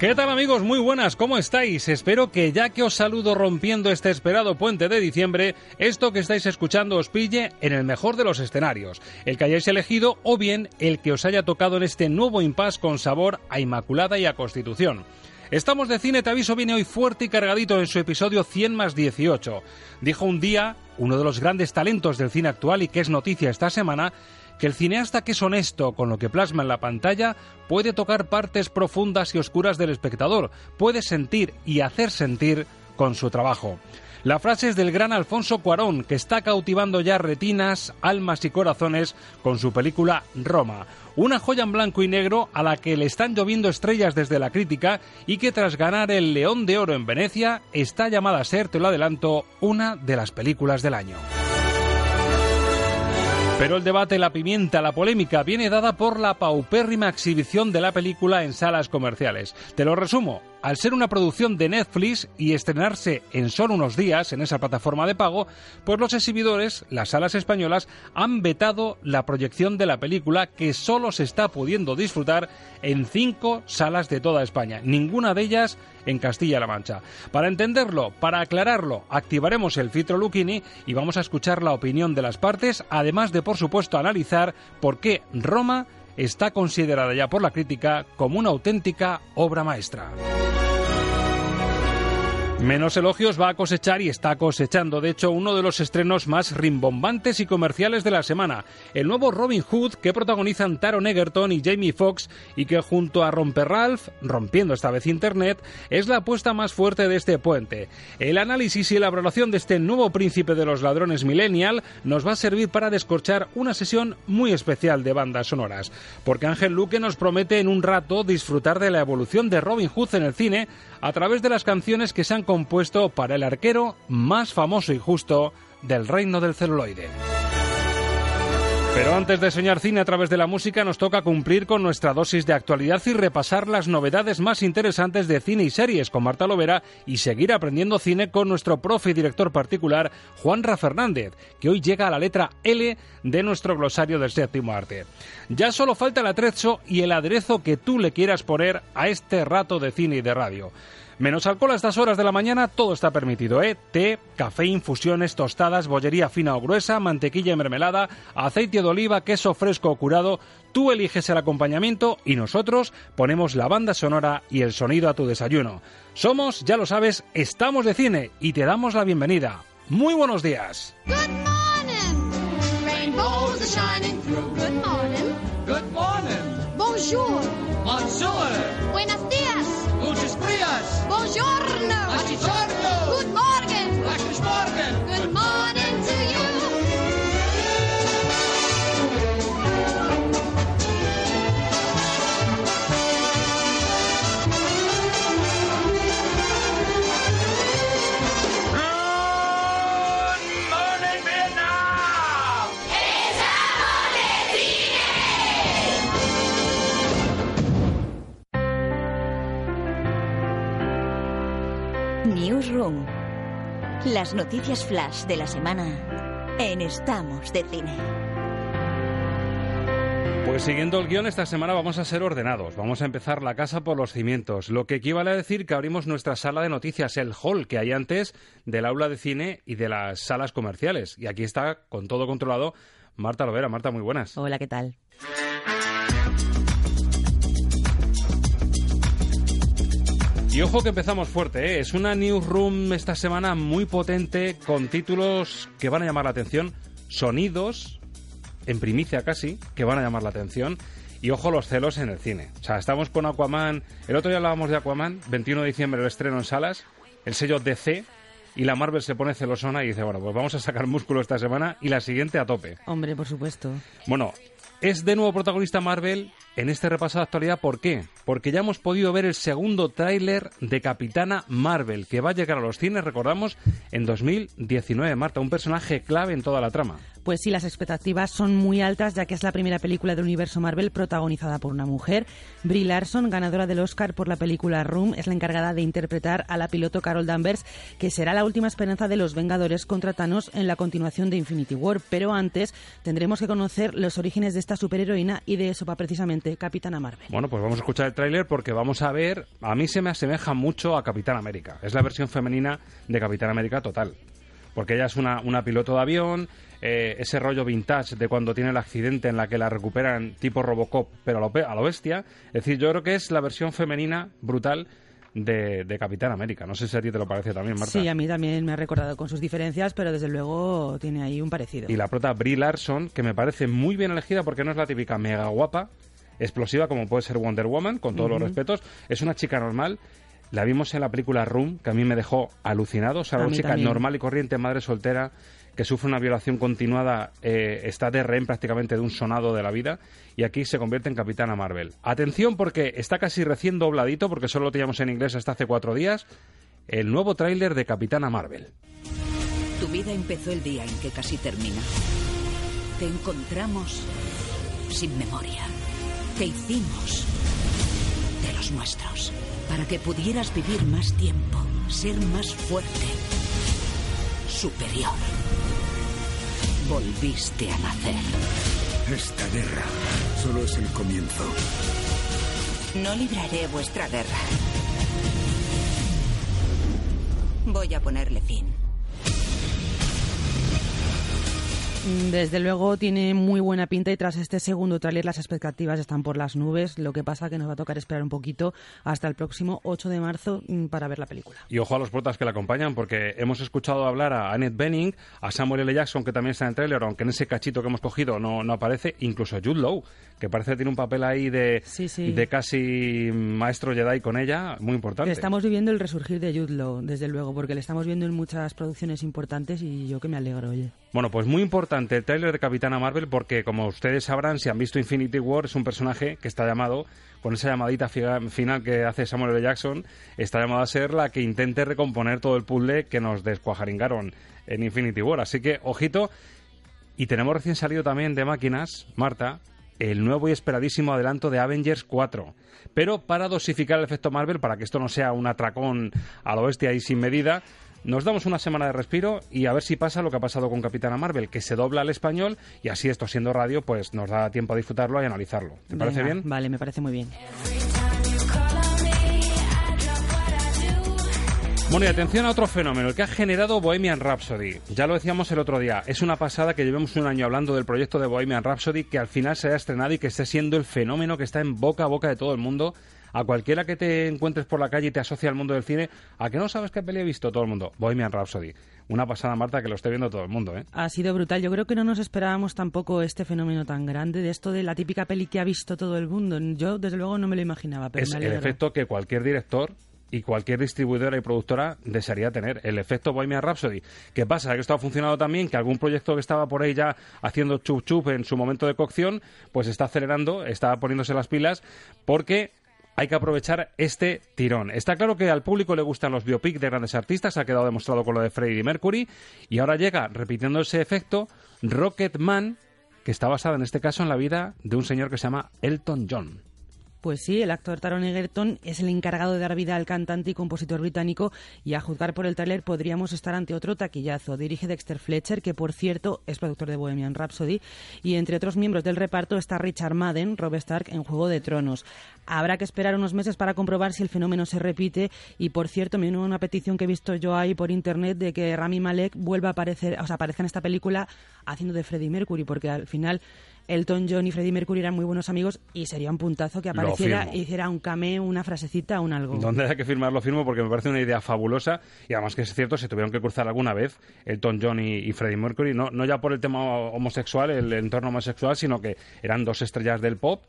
¿Qué tal amigos? Muy buenas, ¿cómo estáis? Espero que ya que os saludo rompiendo este esperado puente de diciembre, esto que estáis escuchando os pille en el mejor de los escenarios, el que hayáis elegido o bien el que os haya tocado en este nuevo impasse con sabor a Inmaculada y a Constitución. Estamos de cine, te aviso, viene hoy fuerte y cargadito en su episodio 100 más 18. Dijo un día, uno de los grandes talentos del cine actual y que es noticia esta semana, que el cineasta que es honesto con lo que plasma en la pantalla puede tocar partes profundas y oscuras del espectador, puede sentir y hacer sentir con su trabajo. La frase es del gran Alfonso Cuarón, que está cautivando ya retinas, almas y corazones con su película Roma, una joya en blanco y negro a la que le están lloviendo estrellas desde la crítica y que tras ganar el León de Oro en Venecia está llamada a ser, te lo adelanto, una de las películas del año. Pero el debate, la pimienta, la polémica viene dada por la paupérrima exhibición de la película en salas comerciales. Te lo resumo. Al ser una producción de Netflix y estrenarse en solo unos días en esa plataforma de pago, pues los exhibidores, las salas españolas, han vetado la proyección de la película que solo se está pudiendo disfrutar en cinco salas de toda España, ninguna de ellas en Castilla-La Mancha. Para entenderlo, para aclararlo, activaremos el filtro Lucchini y vamos a escuchar la opinión de las partes, además de, por supuesto, analizar por qué Roma está considerada ya por la crítica como una auténtica obra maestra. Menos elogios va a cosechar y está cosechando, de hecho, uno de los estrenos más rimbombantes y comerciales de la semana, el nuevo Robin Hood que protagonizan Taron Egerton y Jamie Foxx y que junto a Romper Ralph, rompiendo esta vez Internet, es la apuesta más fuerte de este puente. El análisis y la valoración de este nuevo príncipe de los ladrones millennial nos va a servir para descorchar una sesión muy especial de bandas sonoras, porque Ángel Luque nos promete en un rato disfrutar de la evolución de Robin Hood en el cine a través de las canciones que se han compuesto para el arquero más famoso y justo del reino del celuloide. Pero antes de soñar cine a través de la música, nos toca cumplir con nuestra dosis de actualidad y repasar las novedades más interesantes de cine y series con Marta Lovera y seguir aprendiendo cine con nuestro profe y director particular, Juanra Fernández, que hoy llega a la letra L de nuestro glosario del séptimo arte. Ya solo falta el atrezo y el aderezo que tú le quieras poner a este rato de cine y de radio. Menos alcohol a estas horas de la mañana, todo está permitido, ¿eh? Té, café, infusiones, tostadas, bollería fina o gruesa, mantequilla y mermelada, aceite de oliva, queso fresco o curado. Tú eliges el acompañamiento y nosotros ponemos la banda sonora y el sonido a tu desayuno. Somos, ya lo sabes, estamos de cine y te damos la bienvenida. Muy buenos días. Good morning! Rainbows are shining through. Good morning. Good morning. Bonjour. Bonjour. Buongiorno. Newsroom. Las noticias flash de la semana en Estamos de Cine. Pues siguiendo el guion, esta semana vamos a ser ordenados. Vamos a empezar la casa por los cimientos, lo que equivale a decir que abrimos nuestra sala de noticias, el hall que hay antes del aula de cine y de las salas comerciales. Y aquí está, con todo controlado, Marta Lovera. Marta, muy buenas. Hola, ¿qué tal? Y ojo que empezamos fuerte, ¿eh? es una newsroom esta semana muy potente con títulos que van a llamar la atención, sonidos, en primicia casi, que van a llamar la atención. Y ojo los celos en el cine. O sea, estamos con Aquaman. El otro día hablábamos de Aquaman, 21 de diciembre el estreno en salas, el sello DC. Y la Marvel se pone celosona y dice, bueno, pues vamos a sacar músculo esta semana y la siguiente a tope. Hombre, por supuesto. Bueno, es de nuevo protagonista Marvel en este repaso de actualidad. ¿Por qué? Porque ya hemos podido ver el segundo tráiler de Capitana Marvel, que va a llegar a los cines, recordamos, en 2019. Marta, un personaje clave en toda la trama. Pues sí, las expectativas son muy altas, ya que es la primera película del universo Marvel protagonizada por una mujer. Brie Larson, ganadora del Oscar por la película Room, es la encargada de interpretar a la piloto Carol Danvers, que será la última esperanza de los Vengadores contra Thanos en la continuación de Infinity War. Pero antes tendremos que conocer los orígenes de esta superheroína y de eso va precisamente Capitana Marvel. Bueno, pues vamos a escuchar el tráiler porque vamos a ver, a mí se me asemeja mucho a Capitán América. Es la versión femenina de Capitán América total. Porque ella es una, una piloto de avión, eh, ese rollo vintage de cuando tiene el accidente en la que la recuperan tipo Robocop, pero a lo, a lo bestia. Es decir, yo creo que es la versión femenina brutal de, de Capitán América. No sé si a ti te lo parece también, Marta. Sí, a mí también me ha recordado con sus diferencias, pero desde luego tiene ahí un parecido. Y la prota Brie Larson, que me parece muy bien elegida porque no es la típica mega guapa, explosiva como puede ser Wonder Woman, con todos los respetos. Es una chica normal. La vimos en la película Room, que a mí me dejó alucinado. O sea, A una chica también. normal y corriente, madre soltera, que sufre una violación continuada, eh, está de rehén prácticamente de un sonado de la vida, y aquí se convierte en Capitana Marvel. Atención porque está casi recién dobladito, porque solo lo teníamos en inglés hasta hace cuatro días, el nuevo tráiler de Capitana Marvel. Tu vida empezó el día en que casi termina. Te encontramos sin memoria. Te hicimos de los nuestros. Para que pudieras vivir más tiempo, ser más fuerte, superior. Volviste a nacer. Esta guerra solo es el comienzo. No libraré vuestra guerra. Voy a ponerle fin. Desde luego tiene muy buena pinta y tras este segundo tráiler las expectativas están por las nubes. Lo que pasa que nos va a tocar esperar un poquito hasta el próximo 8 de marzo mm, para ver la película. Y ojo a los protas que la acompañan, porque hemos escuchado hablar a Annette Bening, a Samuel L. Jackson, que también está en el tráiler, aunque en ese cachito que hemos cogido no, no aparece, incluso a Jude Law, que parece que tiene un papel ahí de, sí. de casi maestro Jedi con ella, muy importante. Estamos viviendo el resurgir de Law, desde luego, porque le estamos viendo en muchas producciones importantes y yo que me alegro, oye. Bueno, pues muy importante el tráiler de Capitana Marvel porque, como ustedes sabrán, si han visto Infinity War, es un personaje que está llamado, con esa llamadita final que hace Samuel L. Jackson, está llamado a ser la que intente recomponer todo el puzzle que nos descuajaringaron en Infinity War. Así que, ojito. Y tenemos recién salido también de máquinas, Marta, el nuevo y esperadísimo adelanto de Avengers 4. Pero para dosificar el efecto Marvel, para que esto no sea un atracón a lo bestia y sin medida, nos damos una semana de respiro y a ver si pasa lo que ha pasado con Capitana Marvel, que se dobla al español y así esto siendo radio, pues nos da tiempo a disfrutarlo y analizarlo. ¿Te parece bien? Vale, me parece muy bien. Bueno, y atención a otro fenómeno, el que ha generado Bohemian Rhapsody. Ya lo decíamos el otro día, es una pasada que llevemos un año hablando del proyecto de Bohemian Rhapsody, que al final se haya estrenado y que esté siendo el fenómeno que está en boca a boca de todo el mundo. A cualquiera que te encuentres por la calle y te asocia al mundo del cine, ¿a que no sabes qué peli he visto todo el mundo? Bohemian Rhapsody. Una pasada, Marta, que lo esté viendo todo el mundo, ¿eh? Ha sido brutal. Yo creo que no nos esperábamos tampoco este fenómeno tan grande de esto de la típica peli que ha visto todo el mundo. Yo, desde luego, no me lo imaginaba, pero es me el efecto que cualquier director y cualquier distribuidora y productora desearía tener, el efecto Bohemian Rhapsody. ¿Qué pasa? Que esto ha funcionado también, que algún proyecto que estaba por ahí ya haciendo chup chup en su momento de cocción, pues está acelerando, está poniéndose las pilas, porque hay que aprovechar este tirón. Está claro que al público le gustan los biopic de grandes artistas, ha quedado demostrado con lo de Freddie Mercury, y ahora llega, repitiendo ese efecto, Rocketman, que está basada en este caso en la vida de un señor que se llama Elton John. Pues sí, el actor Taron Egerton es el encargado de dar vida al cantante y compositor británico y a juzgar por el tráiler podríamos estar ante otro taquillazo. Dirige Dexter Fletcher, que por cierto es productor de Bohemian Rhapsody, y entre otros miembros del reparto está Richard Madden, Rob Stark en Juego de Tronos. Habrá que esperar unos meses para comprobar si el fenómeno se repite y por cierto me una petición que he visto yo ahí por internet de que Rami Malek vuelva a aparecer, o sea, aparezca en esta película haciendo de Freddie Mercury porque al final Elton John y Freddie Mercury eran muy buenos amigos y sería un puntazo que apareciera e hiciera un cameo, una frasecita, un algo. Donde haya que firmarlo firmo porque me parece una idea fabulosa y además que es cierto, se tuvieron que cruzar alguna vez Elton John y, y Freddie Mercury, no, no ya por el tema homosexual, el entorno homosexual, sino que eran dos estrellas del pop.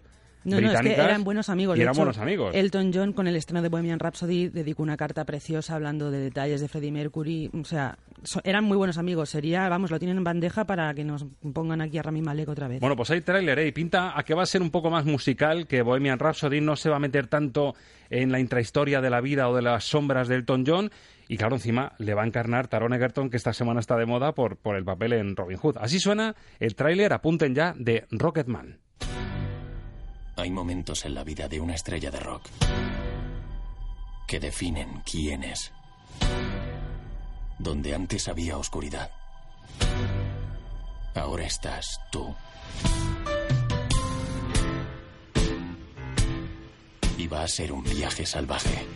No, no, es que eran buenos amigos. Y eran hecho, buenos amigos. Elton John, con el estreno de Bohemian Rhapsody, dedicó una carta preciosa hablando de detalles de Freddie Mercury. O sea, so- eran muy buenos amigos. Sería, vamos, lo tienen en bandeja para que nos pongan aquí a Rami Malek otra vez. Bueno, pues hay tráiler ¿eh? y pinta a que va a ser un poco más musical, que Bohemian Rhapsody no se va a meter tanto en la intrahistoria de la vida o de las sombras de Elton John. Y claro, encima le va a encarnar Taron Egerton, que esta semana está de moda por, por el papel en Robin Hood. Así suena el tráiler, apunten ya, de Rocketman. Hay momentos en la vida de una estrella de rock que definen quién es. Donde antes había oscuridad, ahora estás tú. Y va a ser un viaje salvaje.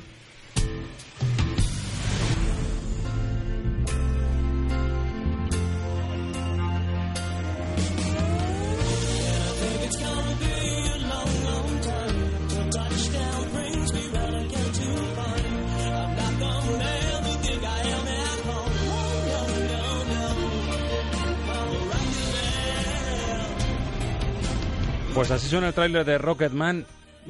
Pues así suena el tráiler de Rocketman.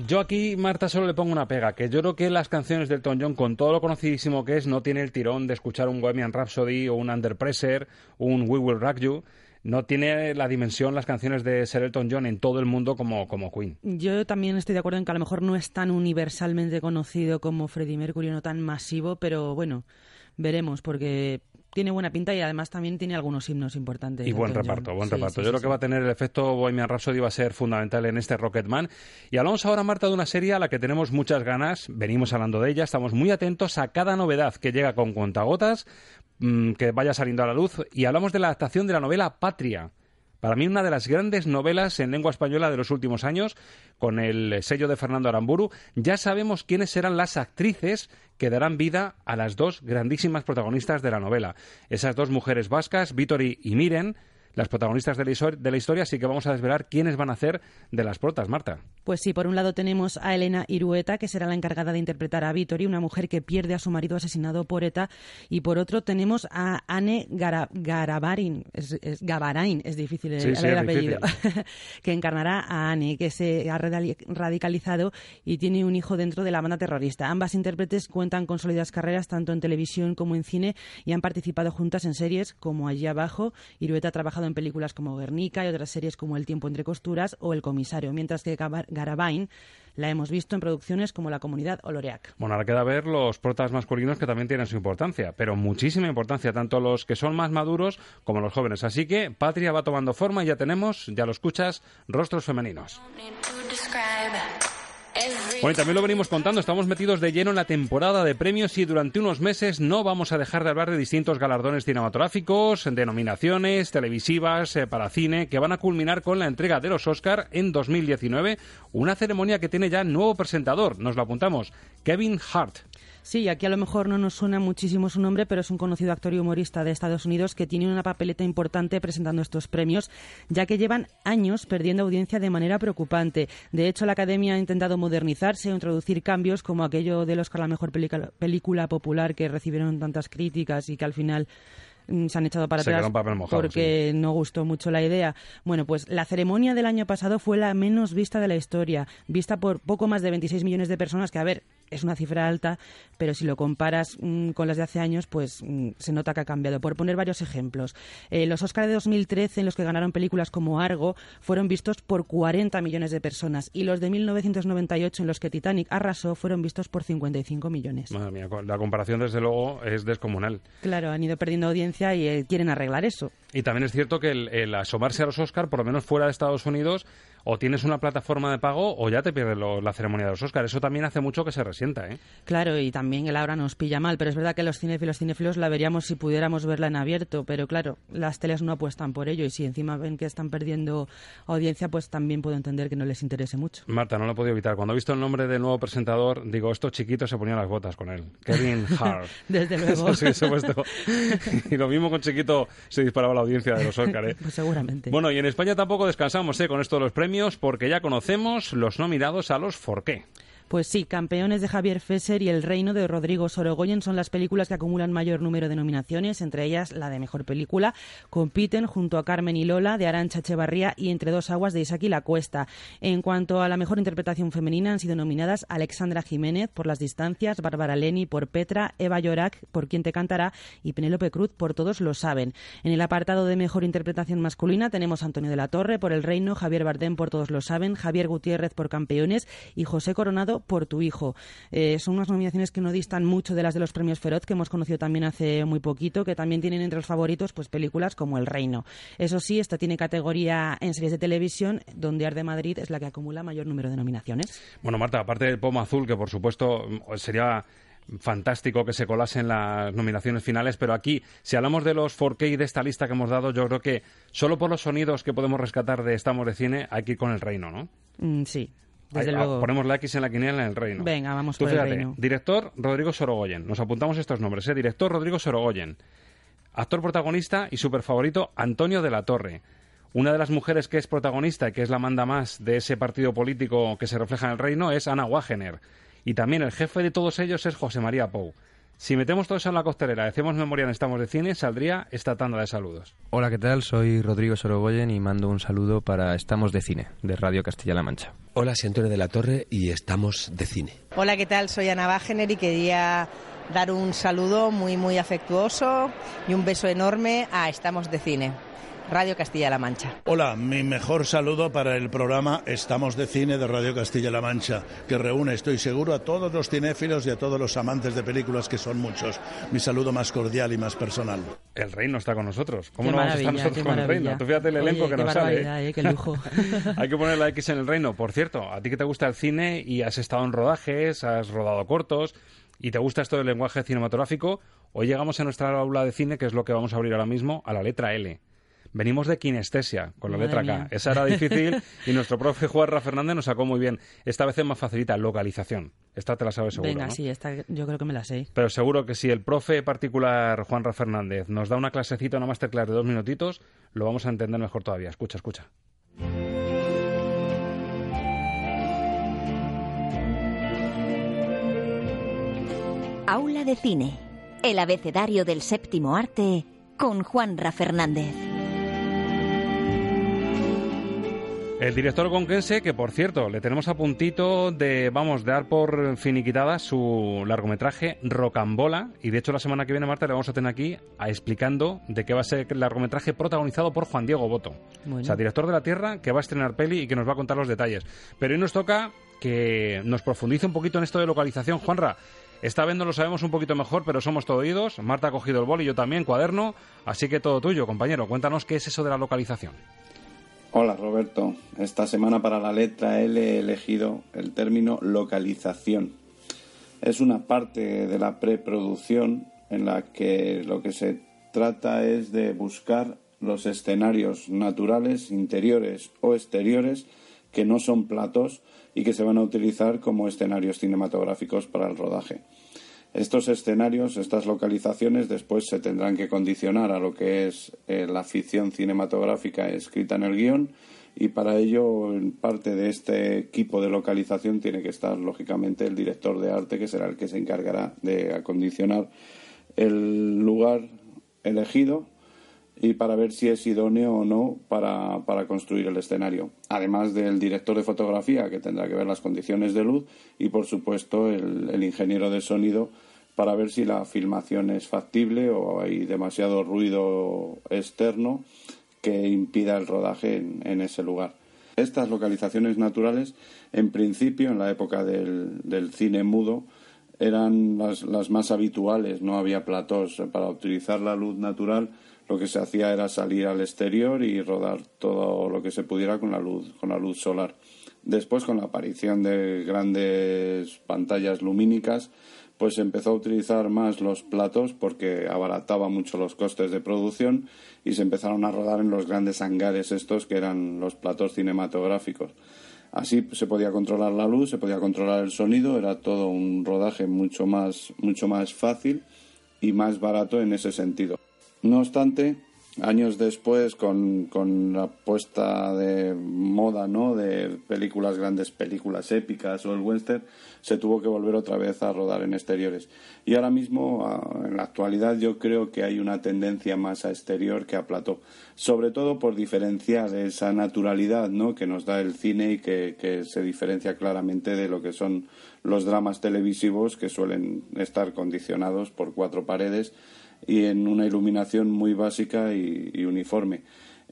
Yo aquí, Marta, solo le pongo una pega, que yo creo que las canciones de Elton John, con todo lo conocidísimo que es, no tiene el tirón de escuchar un Bohemian Rhapsody o un Under Pressure, un We Will Rock You. No tiene la dimensión las canciones de Sir Elton John en todo el mundo como, como Queen. Yo también estoy de acuerdo en que a lo mejor no es tan universalmente conocido como Freddie Mercury, no tan masivo, pero bueno, veremos, porque tiene buena pinta y además también tiene algunos himnos importantes. Y buen John. reparto, buen Sí, reparto. sí, Yo sí, creo que va a tener el efecto Bohemian Rhapsody, va a ser fundamental en este Rocketman. Y hablamos ahora, Marta, de una serie a la que tenemos muchas ganas. Venimos hablando de ella, estamos muy atentos a cada novedad que llega con cuentagotas, mm, que vaya saliendo a la luz. Y hablamos de la adaptación de la novela Patria. Para mí una de las grandes novelas en lengua española de los últimos años, con el sello de Fernando Aramburu. Ya sabemos quiénes serán las actrices que darán vida a las dos grandísimas protagonistas de la novela. Esas dos mujeres vascas, Vittori y Miren, las protagonistas de la, hiso- de la historia, así que vamos a desvelar quiénes van a hacer de las protas, Marta. Pues sí, por un lado tenemos a Elena Irueta, que será la encargada de interpretar a Vittori, una mujer que pierde a su marido asesinado por ETA, y por otro tenemos a Anne Gara- Garabarin, es, es es difícil el, Sí, sí, el apellido, que encarnará a Anne, que se ha radicalizado y tiene un hijo dentro de la banda terrorista. Ambas intérpretes cuentan con sólidas carreras tanto en televisión como en cine y han participado juntas en series como Allí abajo. Irueta ha trabajado en películas como Guernica y otras series como El tiempo entre costuras o El comisario, mientras que Garabain la hemos visto en producciones como La comunidad o Loreac. Bueno, ahora queda ver los protas masculinos que también tienen su importancia, pero muchísima importancia, tanto los que son más maduros como los jóvenes. Así que Patria va tomando forma y ya tenemos, ya lo escuchas, rostros femeninos. Bueno, y también lo venimos contando, estamos metidos de lleno en la temporada de premios y durante unos meses no vamos a dejar de hablar de distintos galardones cinematográficos, de nominaciones televisivas eh, para cine, que van a culminar con la entrega de los Oscar en 2019, una ceremonia que tiene ya nuevo presentador, nos lo apuntamos, Kevin Hart. Sí, aquí a lo mejor no nos suena muchísimo su nombre, pero es un conocido actor y humorista de Estados Unidos que tiene una papeleta importante presentando estos premios, ya que llevan años perdiendo audiencia de manera preocupante. De hecho, la Academia ha intentado modernizarse o introducir cambios como aquello del Oscar a la mejor película, popular que recibieron tantas críticas y que al final mm, se han echado para Se atrás papel mojado, porque no gustó mucho la idea. Bueno, pues la ceremonia del año pasado fue la menos vista de la historia, vista por poco más de 26 millones de personas, que a ver, es una cifra alta, pero si lo comparas mm, con las de hace años, pues mm, se nota que ha cambiado. Por poner varios ejemplos, eh, los Oscars de 2013, en los que ganaron películas como Argo, fueron vistos por 40 millones de personas, y los de 1998, en los que Titanic arrasó, fueron vistos por 55 millones. Madre mía, la comparación desde luego es descomunal. Claro, han ido perdiendo audiencia y eh, quieren arreglar eso. Y también es cierto que el, el asomarse a los Oscar, por lo menos fuera de Estados Unidos, o tienes una plataforma de pago o ya te pierdes lo- la ceremonia de los Oscars. Eso también hace mucho que se resienta, ¿eh? Claro, y también el ahora nos pilla mal, pero es verdad que los cinéfilos cinéfilos la veríamos si pudiéramos verla en abierto, pero claro, las teles no apuestan por ello y si encima ven que están perdiendo audiencia, pues también puedo entender que no les interese mucho. Marta, no lo he podido evitar. Cuando he visto el nombre del nuevo presentador, digo, estos chiquitos se ponían las botas con él. Kevin Hart. Desde luego. Eso sí, por supuesto. Y lo mismo con chiquito se disparaba la audiencia de los ¿eh? Pues seguramente. Bueno, y en España tampoco descansamos ¿eh? con esto de los premios porque ya conocemos los nominados a los Forqué. Pues sí, Campeones de Javier Fesser y El Reino de Rodrigo Sorogoyen son las películas que acumulan mayor número de nominaciones, entre ellas la de Mejor Película. Compiten junto a Carmen y Lola de Arancha Echevarría y Entre dos aguas de Isaki La Cuesta. En cuanto a la Mejor Interpretación Femenina han sido nominadas Alexandra Jiménez por Las Distancias, Bárbara Leni por Petra, Eva Llorac por Quien te cantará y Penélope Cruz por Todos lo saben. En el apartado de Mejor Interpretación Masculina tenemos Antonio de la Torre por El Reino, Javier Bardem por Todos lo saben, Javier Gutiérrez por Campeones y José Coronado por Tu Hijo. Eh, son unas nominaciones que no distan mucho de las de los premios Feroz, que hemos conocido también hace muy poquito, que también tienen entre los favoritos pues películas como El Reino. Eso sí, esta tiene categoría en series de televisión, donde Arde Madrid es la que acumula mayor número de nominaciones. Bueno, Marta, aparte del pomo azul, que por supuesto mm, sería fantástico que se colasen las nominaciones finales, pero aquí, si hablamos de los 4K y de esta lista que hemos dado, yo creo que solo por los sonidos que podemos rescatar de Estamos de Cine, hay que ir con el reino, ¿no? Mm, sí, desde Ahí, luego. Ponemos la X en la quiniela en el reino. Venga, vamos Tú por el reino. director Rodrigo Sorogoyen. Nos apuntamos estos nombres, ¿eh? Director Rodrigo Sorogoyen. Actor protagonista y super favorito Antonio de la Torre. Una de las mujeres que es protagonista y que es la manda más de ese partido político que se refleja en el reino es Ana Wagener. Y también el jefe de todos ellos es José María Pou. Si metemos todo eso en la costelera y hacemos memoria en Estamos de Cine, saldría esta tanda de saludos. Hola, ¿qué tal? Soy Rodrigo Sorogoyen y mando un saludo para Estamos de Cine, de Radio Castilla-La Mancha. Hola, soy Antonio de la Torre y estamos de cine. Hola, ¿qué tal? Soy Ana Wagener y quería dar un saludo muy, muy afectuoso y un beso enorme a Estamos de Cine, Radio Castilla-La Mancha. Hola, mi mejor saludo para el programa Estamos de Cine de Radio Castilla-La Mancha, que reúne, estoy seguro, a todos los cinéfilos y a todos los amantes de películas, que son muchos. Mi saludo más cordial y más personal. El reino está con nosotros. ¿Cómo Qué no vamos a estar nosotros con el reino? Tú fíjate el elenco Oye, que qué nos sale. barbaridad, eh, qué lujo. Hay que poner la X en el reino. Por cierto, a ti que te gusta el cine y has estado en rodajes, has rodado cortos y te gusta esto del lenguaje cinematográfico, hoy llegamos a nuestra aula de cine, que es lo que vamos a abrir ahora mismo, a la letra L. Venimos de kinestesia, con la Madre letra mía. K. Esa era difícil y nuestro profe Juan Ra Fernández nos sacó muy bien. Esta vez es más facilita, localización. Esta te la sabes seguro, Venga, ¿no? sí, esta yo creo que me la sé. Pero seguro que si el profe particular Juan Ra Fernández nos da una clasecita, una masterclass de dos minutitos, lo vamos a entender mejor todavía. Escucha, escucha. Aula de Cine, el abecedario del séptimo arte con Juanra Fernández. El director conquense, que por cierto, le tenemos a puntito de, vamos, de dar por finiquitada su largometraje Rocambola. Y de hecho, la semana que viene, Marta, le vamos a tener aquí a explicando de qué va a ser el largometraje protagonizado por Juan Diego Boto. Bueno. O sea, director de la Tierra, que va a estrenar peli y que nos va a contar los detalles. Pero hoy nos toca que nos profundice un poquito en esto de localización. Juanra, esta vez no lo sabemos un poquito mejor, pero somos todo oídos. Marta ha cogido el boli, yo también, cuaderno. Así que todo tuyo, compañero. Cuéntanos qué es eso de la localización. Hola Roberto, esta semana para la letra L he elegido el término localización. Es una parte de la preproducción en la que lo que se trata es de buscar los escenarios naturales, interiores o exteriores, que no son platos y que se van a utilizar como escenarios cinematográficos para el rodaje. Estos escenarios, estas localizaciones, después se tendrán que condicionar a lo que es eh, la ficción cinematográfica escrita en el guion y para ello, parte de este equipo de localización, tiene que estar, lógicamente, el director de arte, que será el que se encargará de acondicionar el lugar elegido y para ver si es idóneo o no para, para, construir el escenario. Además del director de fotografía, que tendrá que ver las condiciones de luz, y por supuesto el, el ingeniero de sonido, para ver si la filmación es factible o hay demasiado ruido externo que impida el rodaje en, ese lugar. Estas localizaciones naturales, en principio, en la época del, del cine mudo, eran las, las más habituales, no había platós. Para utilizar la luz natural lo que se hacía era salir al exterior y rodar todo lo que se pudiera con la luz, con la luz solar. Después, con la aparición de grandes pantallas lumínicas, pues empezó a utilizar más los platos porque abarataba mucho los costes de producción y se empezaron a rodar en los grandes hangares estos que eran los platos cinematográficos. Así se podía controlar la luz, se podía controlar el sonido, era todo un rodaje mucho más, mucho más fácil y más barato en ese sentido. No obstante, años después, con, con, la puesta de moda ¿no? de películas, grandes películas épicas o el western, se tuvo que volver otra vez a rodar en exteriores. Y ahora mismo, en la actualidad, yo creo que hay una tendencia más a exterior que a plató, sobre todo por diferenciar esa naturalidad ¿no? que nos da el cine y que, que se diferencia claramente de lo que son los dramas televisivos que suelen estar condicionados por cuatro paredes y en una iluminación muy básica y, uniforme.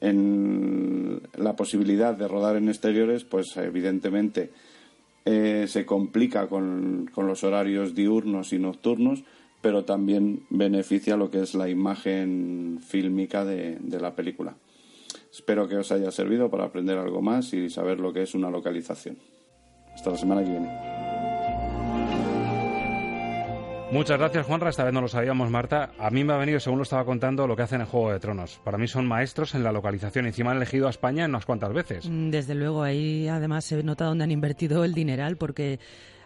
En la posibilidad de rodar en exteriores, pues evidentemente eh, se complica con, los horarios diurnos y nocturnos, pero también beneficia lo que es la imagen fílmica de la película. Espero que os haya servido para aprender algo más y saber lo que es una localización. Hasta la semana que viene. Muchas gracias, Juanra. Esta vez no lo sabíamos, Marta. A mí me ha venido, según lo estaba contando, lo que hacen en Juego de Tronos. Para mí son maestros en la localización. Encima han elegido a España en unas cuantas veces. Mm, desde luego, ahí además se nota dónde han invertido el dineral, porque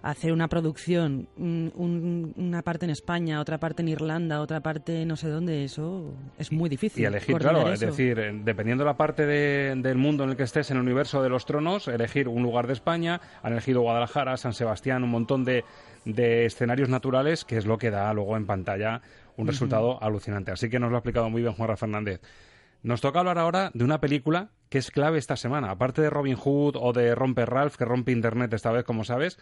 hacer una producción, una parte en España, otra parte en Irlanda, otra parte no sé dónde, eso es muy difícil. Y elegir, claro, es decir, eh, dependiendo de la parte del mundo en el que estés, en el universo de los tronos, elegir un lugar de España, han elegido Guadalajara, San Sebastián, un montón de de escenarios naturales, que es lo que da luego en pantalla un resultado alucinante. Así que nos lo ha explicado muy bien Juanra Fernández. Nos toca hablar ahora de una película que es clave esta semana. Aparte de Robin Hood o de Romper Ralph, que rompe Internet esta vez, como sabes,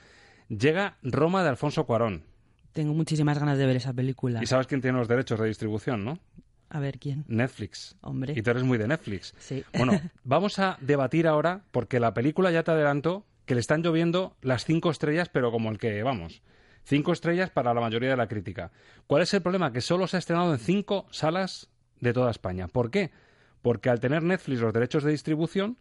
llega Roma de Alfonso Cuarón. Tengo muchísimas ganas de ver esa película. Y sabes quién tiene los derechos de distribución, ¿no? A ver quién. Netflix. Hombre. Y tú eres muy de Netflix. Sí. Bueno, vamos a debatir ahora, porque la película ya te adelanto que le están lloviendo las cinco estrellas, pero como el que vamos. Cinco estrellas para la mayoría de la crítica. ¿Cuál es el problema? Que solo se ha estrenado en cinco salas de toda España. ¿Por qué? Porque al tener Netflix los derechos de distribución,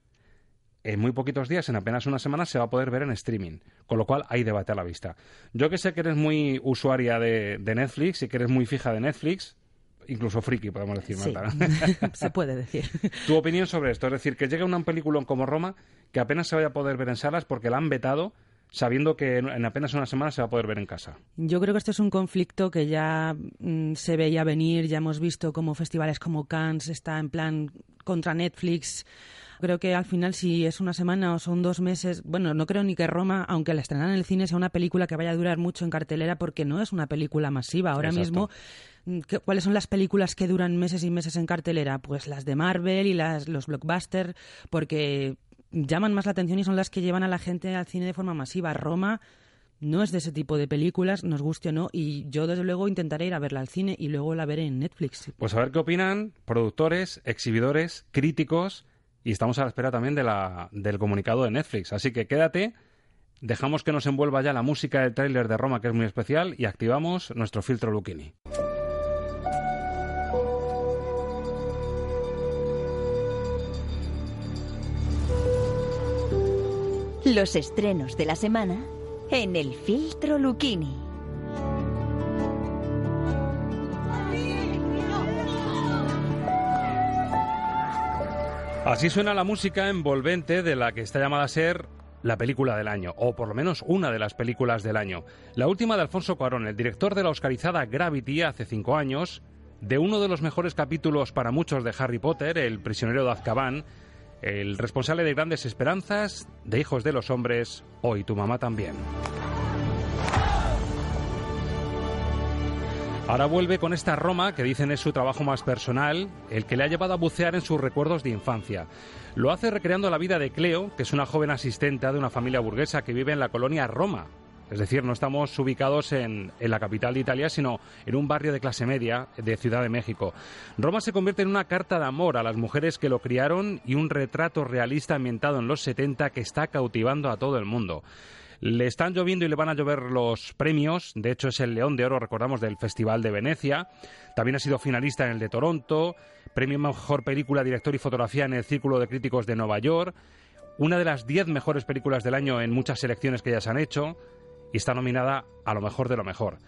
en muy poquitos días, en apenas una semana, se va a poder ver en streaming. Con lo cual hay debate a la vista. Yo que sé que eres muy usuaria de, Netflix y que eres muy fija de Netflix, incluso friki, podemos decir, Marta. se puede decir. Tu opinión sobre esto, es decir, que llegue una película como Roma que apenas se vaya a poder ver en salas porque la han vetado sabiendo que en apenas una semana se va a poder ver en casa. Yo creo que este es un conflicto que ya mm, se veía venir, ya hemos visto como festivales como Cannes está en plan contra Netflix. Creo que al final, si es una semana o son dos meses, bueno, no creo ni que Roma, aunque la estrenan en el cine, sea una película que vaya a durar mucho en cartelera porque no es una película masiva. Ahora mismo, mm, ¿cuáles son las películas que duran meses y meses en cartelera? Pues las de Marvel y las, los blockbusters, porque llaman más la atención y son las que llevan a la gente al cine de forma masiva. Roma no es de ese tipo de películas, nos guste o no, y yo desde luego intentaré ir a verla al cine y luego la veré en Netflix. Pues a ver qué opinan productores, exhibidores, críticos, y estamos a la espera también del comunicado de Netflix. Así que quédate, dejamos que nos envuelva ya la música del tráiler de Roma, que es muy especial, y activamos nuestro filtro Lucchini. Los estrenos de la semana en el filtro Lucchini. Así suena la música envolvente de la que está llamada a ser la película del año, o por lo menos una de las películas del año. La última de Alfonso Cuarón, el director de la oscarizada Gravity hace cinco años, de uno de los mejores capítulos para muchos de Harry Potter, El prisionero de Azkaban, el responsable de Grandes Esperanzas, de Hijos de los Hombres, hoy tu mamá también. Ahora vuelve con esta Roma, que dicen es su trabajo más personal, el que le ha llevado a bucear en sus recuerdos de infancia. Lo hace recreando la vida de Cleo, que es una joven asistente de una familia burguesa que vive en la colonia Roma, es decir, no estamos ubicados en, la capital de Italia, sino en un barrio de clase media de Ciudad de México. Roma se convierte en una carta de amor a las mujeres que lo criaron y un retrato realista ambientado en los 70 que está cautivando a todo el mundo. Le están lloviendo y le van a llover los premios. De hecho, es el León de Oro, recordamos, del Festival de Venecia. También ha sido finalista en el de Toronto. Premio Mejor Película, Director y Fotografía en el Círculo de Críticos de Nueva York. Una de las diez mejores películas del año en muchas selecciones que ya se han hecho. Y está nominada a lo mejor de lo mejor.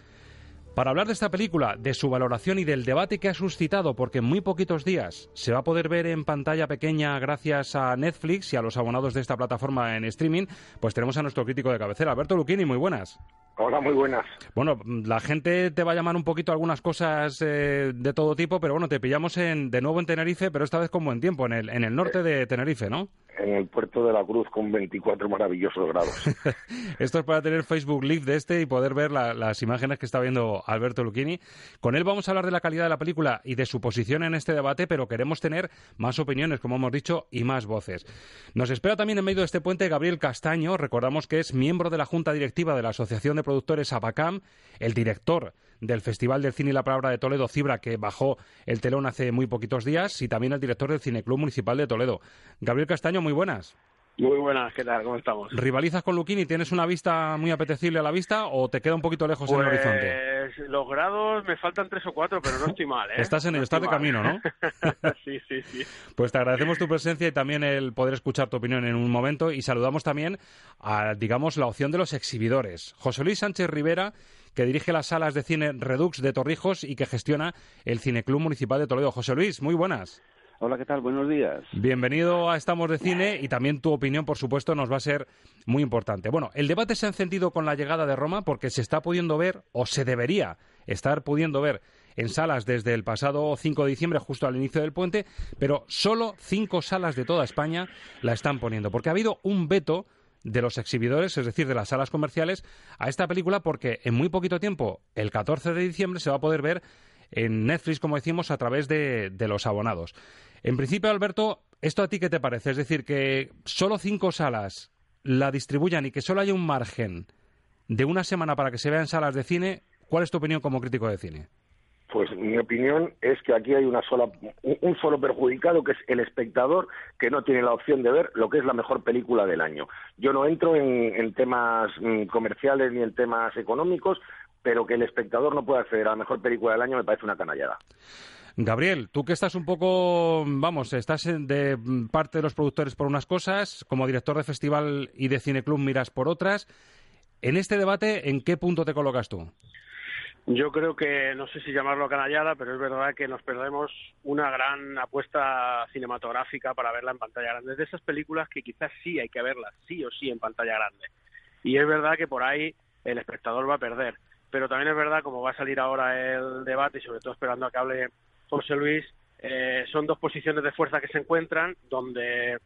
Para hablar de esta película, de su valoración y del debate que ha suscitado, porque en muy poquitos días se va a poder ver en pantalla pequeña gracias a Netflix y a los abonados de esta plataforma en streaming, pues tenemos a nuestro crítico de cabecera, Alberto Luquini, muy buenas. Hola, muy buenas. Bueno, la gente te va a llamar un poquito algunas cosas eh, de todo tipo, pero bueno, te pillamos en, de nuevo en Tenerife, pero esta vez con buen tiempo, en el, en el norte de Tenerife, ¿no? En el puerto de la Cruz con 24 maravillosos grados. Esto es para tener Facebook Live de este y poder ver las imágenes que está viendo Alberto Lucchini. Con él vamos a hablar de la calidad de la película y de su posición en este debate, pero queremos tener más opiniones, como hemos dicho, y más voces. Nos espera también en medio de este puente Gabriel Castaño, recordamos que es miembro de la Junta Directiva de la Asociación de Productores Abacam, el director del Festival del Cine y la Palabra de Toledo, Cibra, que bajó el telón hace muy poquitos días, y también el director del Cineclub Municipal de Toledo. Gabriel Castaño, muy buenas. Muy buenas, ¿qué tal? ¿Cómo estamos? ¿Rivalizas con Luquini? ¿Tienes una vista muy apetecible a la vista o te queda un poquito lejos en el Pues, horizonte? Los grados me faltan tres o cuatro, pero no estoy mal, ¿eh? Estás en ello, No estás de camino. ¿no? sí, sí, sí. Pues te agradecemos tu presencia y también el poder escuchar tu opinión en un momento y saludamos también a, digamos, la opción de los exhibidores. José Luis Sánchez Rivera, que dirige las salas de cine Redux de Torrijos y que gestiona el Cineclub Municipal de Toledo. José Luis, muy buenas. Hola, ¿qué tal? Buenos días. Bienvenido a Estamos de Cine y también tu opinión, por supuesto, nos va a ser muy importante. Bueno, el debate se ha encendido con la llegada de Roma porque se está pudiendo ver, o se debería estar pudiendo ver, en salas desde el pasado 5 de diciembre, justo al inicio del puente, pero solo cinco salas de toda España la están poniendo, porque ha habido un veto de los exhibidores, es decir, de las salas comerciales, a esta película porque en muy poquito tiempo, el 14 de diciembre, se va a poder ver en Netflix, como decimos, a través de, los abonados. En principio, Alberto, ¿esto a ti qué te parece? Es decir, que solo cinco salas la distribuyan y que solo haya un margen de una semana para que se vea en salas de cine, ¿cuál es tu opinión como crítico de cine? Pues mi opinión es que aquí hay una sola, un solo perjudicado, que es el espectador, que no tiene la opción de ver lo que es la mejor película del año. Yo no entro en, en temas mm, comerciales ni en temas económicos, pero que el espectador no pueda acceder a la mejor película del año me parece una canallada. Gabriel, tú que estás un poco, vamos, estás de mm, parte de los productores por unas cosas, como director de festival y de cineclub miras por otras. En este debate, ¿en qué punto te colocas tú? Yo creo que, no sé si llamarlo canallada, pero es verdad que nos perdemos una gran apuesta cinematográfica para verla en pantalla grande. De esas películas que quizás sí hay que verlas, sí o sí, en pantalla grande. Y es verdad que por ahí el espectador va a perder. Pero también es verdad, como va a salir ahora el debate, y sobre todo esperando a que hable José Luis, eh, son dos posiciones de fuerza que se encuentran, donde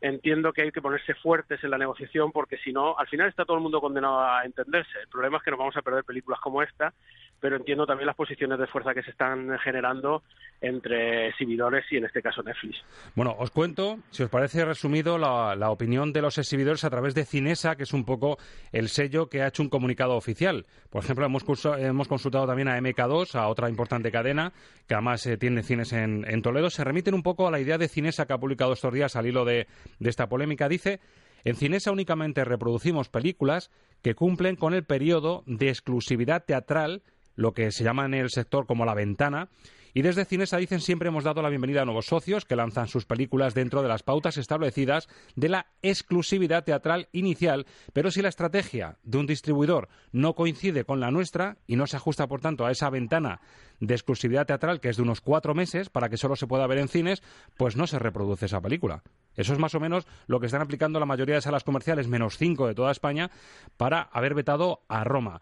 entiendo que hay que ponerse fuertes en la negociación porque si no, al final está todo el mundo condenado a entenderse. El problema es que nos vamos a perder películas como esta, pero entiendo también las posiciones de fuerza que se están generando entre exhibidores y en este caso Netflix. Bueno, os cuento, si os parece resumido, la, opinión de los exhibidores a través de Cinesa, que es un poco el sello que ha hecho un comunicado oficial. Por ejemplo, hemos, curso- hemos consultado también a MK2, a otra importante cadena, que además eh, tiene cines en, en Toledo. Se remiten un poco a la idea de Cinesa que ha publicado estos días al hilo de, de esta polémica. Dice, en Cinesa únicamente reproducimos películas que cumplen con el periodo de exclusividad teatral, lo que se llama en el sector como la ventana, y desde Cinesa dicen siempre hemos dado la bienvenida a nuevos socios que lanzan sus películas dentro de las pautas establecidas de la exclusividad teatral inicial, pero si la estrategia de un distribuidor no coincide con la nuestra y no se ajusta, por tanto, a esa ventana de exclusividad teatral que es de unos cuatro meses para que solo se pueda ver en cines, pues no se reproduce esa película. Eso es más o menos lo que están aplicando la mayoría de salas comerciales, menos cinco de toda España, para haber vetado a Roma.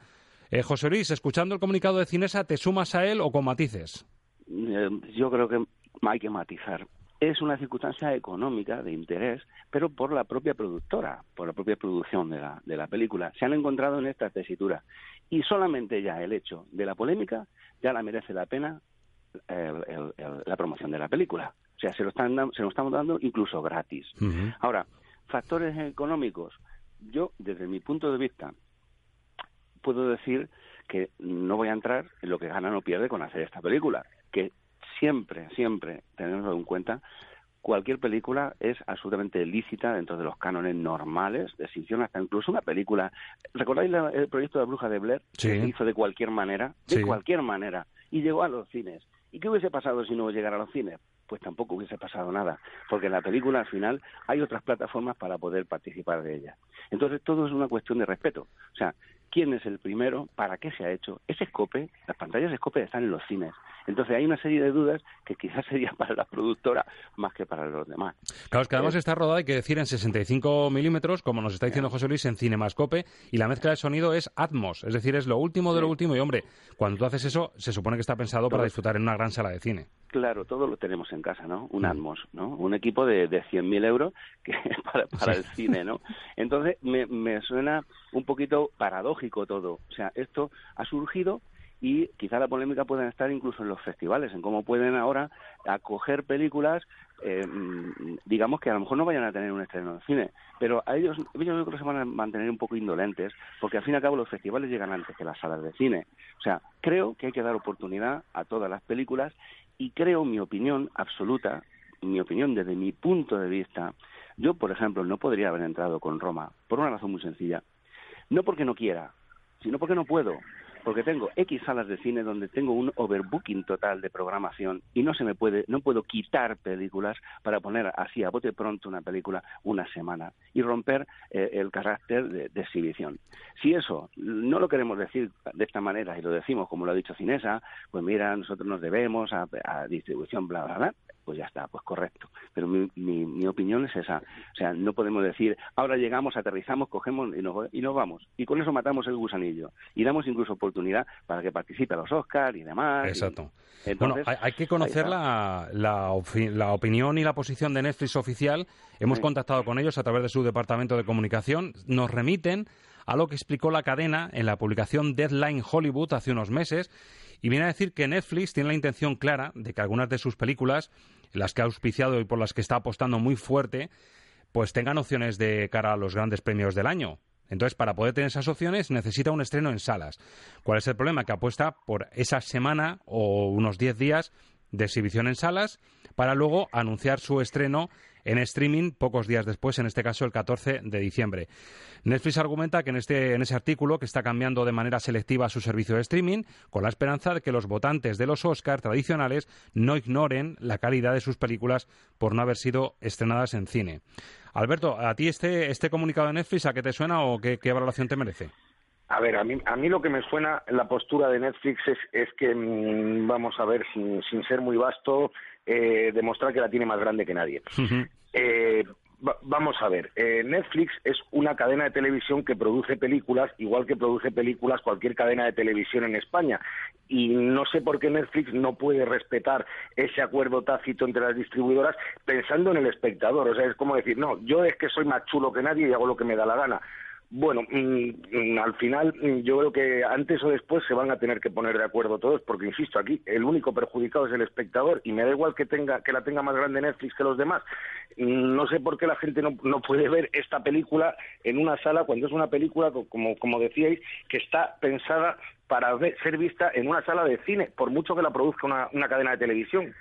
Eh, José Luis, escuchando el comunicado de Cinesa, ¿te sumas a él o con matices? Eh, yo creo que hay que matizar. Es una circunstancia económica de interés, pero por la propia productora, por la propia producción de la, de la película. Se han encontrado en esta tesitura. Y solamente ya el hecho de la polémica ya la merece la pena el- el- el- la promoción de la película. O sea, se lo, están, se lo estamos dando incluso gratis. Ahora, factores económicos. Yo, desde mi punto de vista, puedo decir que no voy a entrar en lo que gana o pierde con hacer esta película, que siempre, siempre tenemos en cuenta cualquier película es absolutamente lícita dentro de los cánones normales de exhibición, hasta incluso una película. ¿Recordáis la- el proyecto de la Bruja de Blair? Sí. Que se hizo de cualquier manera, de Sí. cualquier manera, y llegó a los cines. ¿Y qué hubiese pasado si no llegara a los cines? Pues tampoco hubiese pasado nada, porque en la película al final hay otras plataformas para poder participar de ella. Entonces todo es una cuestión de respeto. O sea, ¿quién es el primero? ¿Para qué se ha hecho? Ese escope, las pantallas de escope están en los cines. Entonces hay una serie de dudas que quizás sería para la productora más que para los demás. Claro, es que además Eh, está rodada, hay que decir, en 65 milímetros, como nos está diciendo José Luis, en Cinemascope, y la mezcla de sonido es Atmos, es decir, es lo último de lo último, y hombre, cuando tú haces eso, se supone que está pensado para disfrutar en una gran sala de cine. Claro, todo lo tenemos en casa, ¿no? Mm. Un Atmos, ¿no? Un equipo de, de 100.000 euros que para, para Sí. el cine, ¿no? Entonces, me, me suena un poquito paradójico todo. O sea, esto ha surgido y quizá la polémica pueda estar incluso en los festivales, en cómo pueden ahora acoger películas, eh, digamos que a lo mejor no vayan a tener un estreno en cine, pero a ellos, ellos yo creo que se van a mantener un poco indolentes, porque al fin y al cabo los festivales llegan antes que las salas de cine. O sea, creo que hay que dar oportunidad a todas las películas y creo, mi opinión absoluta, mi opinión desde mi punto de vista, yo, por ejemplo, no podría haber entrado con Roma, por una razón muy sencilla. No porque no quiera, sino porque no puedo. Porque tengo X salas de cine donde tengo un overbooking total de programación y no se me puede, no puedo quitar películas para poner así a bote pronto una película una semana y romper eh, el carácter de, exhibición. Si eso no lo queremos decir de esta manera y lo decimos como lo ha dicho Cinesa, pues mira, nosotros nos debemos a, a distribución, bla, bla, bla, pues ya está, pues correcto. Pero mi, mi, mi opinión es esa. O sea, no podemos decir, ahora llegamos, aterrizamos, cogemos y nos, y nos vamos. Y con eso matamos el gusanillo. Y damos incluso oportunidad para que participe a los Oscars y demás. Exacto. Y- entonces, bueno, hay, hay que conocer la, la, la opinión y la posición de Netflix oficial. Hemos Sí. contactado con ellos a través de su departamento de comunicación. Nos remiten a lo que explicó la cadena en la publicación Deadline Hollywood hace unos meses. Y viene a decir que Netflix tiene la intención clara de que algunas de sus películas, las que ha auspiciado y por las que está apostando muy fuerte, pues tengan opciones de cara a los grandes premios del año. Entonces, para poder tener esas opciones, necesita un estreno en salas. ¿Cuál es el problema? Que apuesta por esa semana o unos 10 días de exhibición en salas para luego anunciar su estreno en streaming pocos días después, en este caso el 14 de diciembre. Netflix argumenta que en, este, en ese artículo que está cambiando de manera selectiva su servicio de streaming con la esperanza de que los votantes de los Oscar tradicionales no ignoren la calidad de sus películas por no haber sido estrenadas en cine. Alberto, ¿a ti este, este comunicado de Netflix a qué te suena o qué, qué valoración te merece? A ver, a mí, a mí lo que me suena la postura de Netflix es, es que, mm, vamos a ver, sin, sin ser muy vasto, eh, demostrar que la tiene más grande que nadie. Eh, va- vamos a ver, eh, Netflix es una cadena de televisión que produce películas, igual que produce películas cualquier cadena de televisión en España. Y no sé por qué Netflix no puede respetar ese acuerdo tácito entre las distribuidoras pensando en el espectador. O sea, es como decir, no, yo es que soy más chulo que nadie y hago lo que me da la gana. Bueno, mm, al final mm, yo creo que antes o después se van a tener que poner de acuerdo todos, porque insisto, aquí el único perjudicado es el espectador y me da igual que tenga que la tenga más grande Netflix que los demás. Mm, No sé por qué la gente no, no puede ver esta película en una sala cuando es una película, co- como, como decíais, que está pensada para ser vista en una sala de cine, por mucho que la produzca una, una cadena de televisión.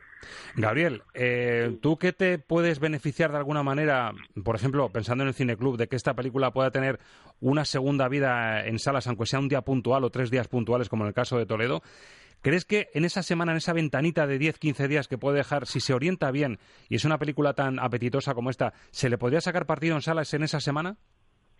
Gabriel, eh, ¿tú qué te puedes beneficiar de alguna manera, por ejemplo, pensando en el cineclub, de que esta película pueda tener una segunda vida en salas, aunque sea un día puntual o tres días puntuales, como en el caso de Toledo? ¿Crees que en esa semana, en esa ventanita de 10-15 días que puede dejar, si se orienta bien y es una película tan apetitosa como esta, ¿se le podría sacar partido en salas en esa semana?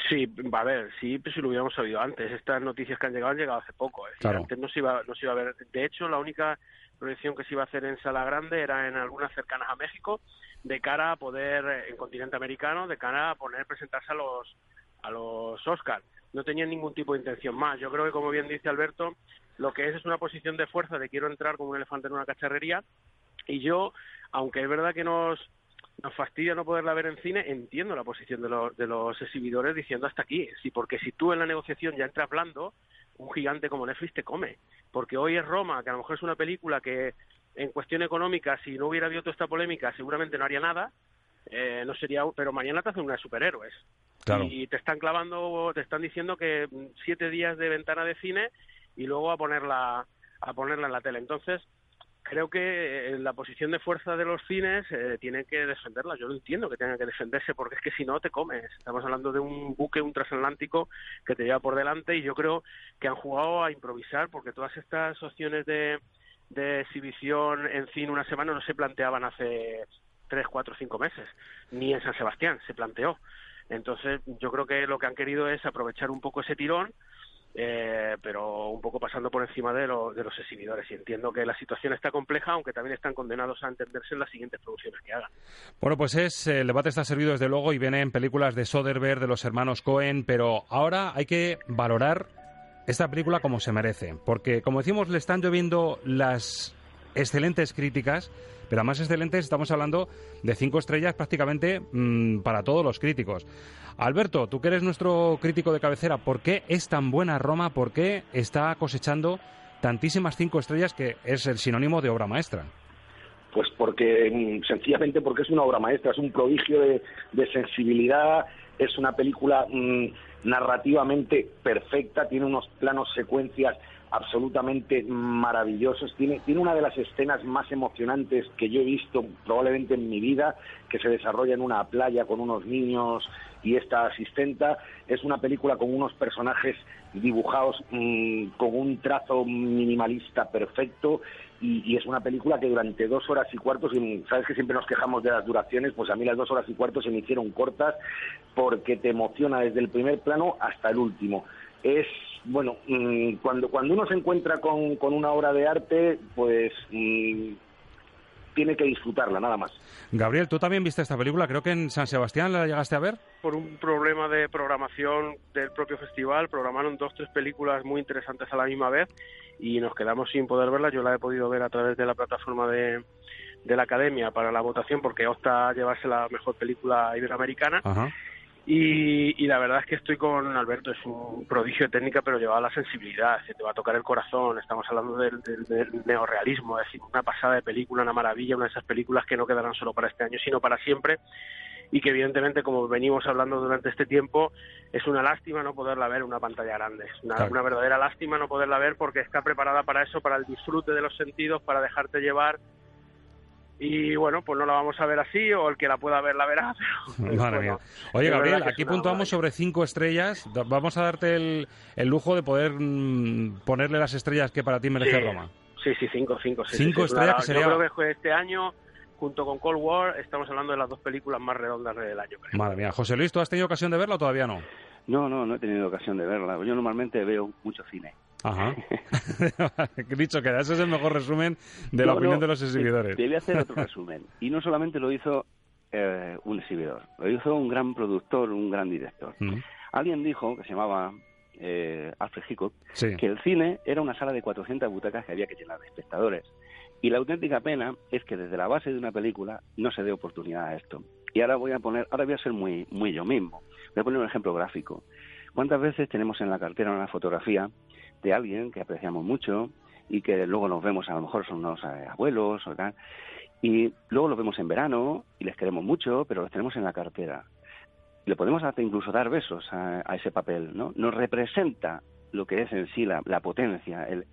Sí, a ver, sí, pues si lo hubiéramos sabido antes. Estas noticias que han llegado han llegado hace poco. Es decir, Claro. Antes no se, iba, no se iba a ver. De hecho, la única proyección que se iba a hacer en sala grande era en algunas cercanas a México, de cara a poder, eh, en continente americano, de cara a poner presentarse a los a los Oscars. No tenían ningún tipo de intención más. Yo creo que, como bien dice Alberto, lo que es es una posición de fuerza de quiero entrar como un elefante en una cacharrería. Y yo, aunque es verdad que nos nos fastidia no poderla ver en cine, entiendo la posición de los, de los exhibidores diciendo hasta aquí. Sí, porque si tú en la negociación ya entras hablando, un gigante como Netflix te come. Porque hoy es Roma, que a lo mejor es una película que en cuestión económica, si no hubiera habido toda esta polémica, seguramente no haría nada, eh, no sería, pero mañana te hacen unas superhéroes. Claro. Y te están clavando, te están diciendo que mm, siete días de ventana de cine y luego a ponerla, a ponerla en la tele. Entonces, creo que eh, la posición de fuerza de los cines eh, tiene que defenderla. Yo lo entiendo que tenga que defenderse porque es que si no te comes. Estamos hablando de un buque, un transatlántico que te lleva por delante y yo creo que han jugado a improvisar porque todas estas opciones de, de exhibición en cine una semana no se planteaban hace tres, cuatro, cinco meses, ni en San Sebastián se planteó. Entonces yo creo que lo que han querido es aprovechar un poco ese tirón eh, pero un poco pasando por encima de, de los exhibidores. Y entiendo que la situación está compleja, aunque también están condenados a entenderse en las siguientes producciones que hagan. Bueno, pues es el debate está servido desde luego y viene en películas de Soderbergh, de los hermanos Cohen, pero ahora hay que valorar esta película como se merece, porque como decimos le están lloviendo las excelentes críticas, pero más excelentes estamos hablando de cinco estrellas prácticamente mm, para todos los críticos. Alberto, tú que eres nuestro crítico de cabecera, ¿por qué es tan buena Roma? ¿Por qué está cosechando tantísimas cinco estrellas que es el sinónimo de obra maestra? Pues porque, mm, sencillamente porque es una obra maestra, es un prodigio de, sensibilidad, es una película mm, narrativamente perfecta, tiene unos planos secuencias absolutamente maravillosos. Tiene, tiene una de las escenas más emocionantes que yo he visto probablemente en mi vida, que se desarrolla en una playa con unos niños y esta asistenta. Es una película con unos personajes dibujados mm, con un trazo minimalista perfecto y, es una película que durante dos horas y cuartos, y sabes que siempre nos quejamos de las duraciones, pues a mí las dos horas y cuartos se me hicieron cortas porque te emociona desde el primer plano hasta el último es bueno mm, cuando cuando uno se encuentra con, con una obra de arte pues mm, tiene que disfrutarla nada más. Gabriel tú también viste esta película creo que en San Sebastián la llegaste a ver. Por un problema de programación del propio festival programaron dos tres películas muy interesantes a la misma vez y nos quedamos sin poder verla yo la he podido ver a través de la plataforma de de la academia para la votación porque opta a llevarse la mejor película iberoamericana. Ajá y, la verdad es que estoy con Alberto, es un prodigio de técnica, pero lleva la sensibilidad, se te va a tocar el corazón. Estamos hablando del, neorealismo, es decir, una pasada de película, una maravilla, una de esas películas que no quedarán solo para este año, sino para siempre. Y que evidentemente, como venimos hablando durante este tiempo, es una lástima no poderla ver en una pantalla grande. Es una, una verdadera lástima no poderla ver porque está preparada para eso, para el disfrute de los sentidos, para dejarte llevar y bueno, pues no la vamos a ver así o el que la pueda ver la verá. Madre mía. Oye, Gabriel, aquí puntuamos sobre cinco estrellas. Vamos a darte el, el lujo de poder mm, ponerle las estrellas que para ti merece Roma. Sí, sí, cinco, cinco. cinco estrellas que sería... Yo creo que este año, junto con Cold War, estamos hablando de las dos películas más redondas del año. Madre mía. José Luis, ¿tú has tenido ocasión de verla o todavía no? No, no, no he tenido ocasión de verla. Yo normalmente veo mucho cine. Ajá. Dicho que ese es el mejor resumen de la opinión de los exhibidores. Debe hacer otro resumen. Y no solamente lo hizo eh, un exhibidor, lo hizo un gran productor, un gran director. Alguien dijo, que se llamaba eh, Alfred Hitchcock, que el cine era una sala de 400 butacas que había que llenar de espectadores. Y la auténtica pena es que desde la base de una película no se dé oportunidad a esto. Y ahora voy a poner, ahora voy a ser muy, muy yo mismo. Voy a poner un ejemplo gráfico. ¿Cuántas veces tenemos en la cartera una fotografía de alguien que apreciamos mucho y que luego nos vemos, a lo mejor son unos eh, abuelos o tal, y luego los vemos en verano y les queremos mucho, pero los tenemos en la cartera. Le podemos incluso dar besos a, ese papel, ¿no? Nos representa lo que es en sí la, potencia, el,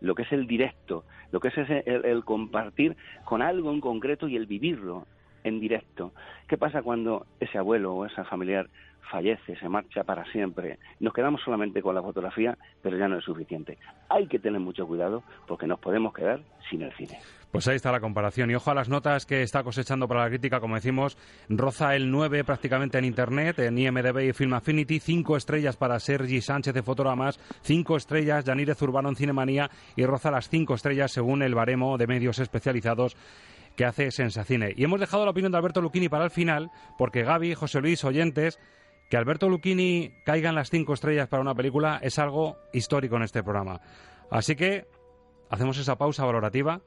lo que es el directo, lo que es el, compartir con algo en concreto y el vivirlo en directo. ¿Qué pasa cuando ese abuelo o esa familiar fallece, se marcha para siempre. Nos quedamos solamente con la fotografía, pero ya no es suficiente. Hay que tener mucho cuidado porque nos podemos quedar sin el cine. Pues ahí está la comparación. Y ojo a las notas que está cosechando para la crítica, como decimos, roza el 9 prácticamente en Internet, en IMDB y Film Affinity, 5 estrellas para Sergi Sánchez de Fotogramas, 5 estrellas Yanire Zurbano en Cinemanía y roza las 5 estrellas según el baremo de medios especializados que hace Sensacine. Y hemos dejado la opinión de Alberto Lucchini para el final, porque Gaby, José Luis, oyentes, que Alberto Lucchini caiga en las cinco estrellas para una película es algo histórico en este programa. Así que hacemos esa pausa valorativa.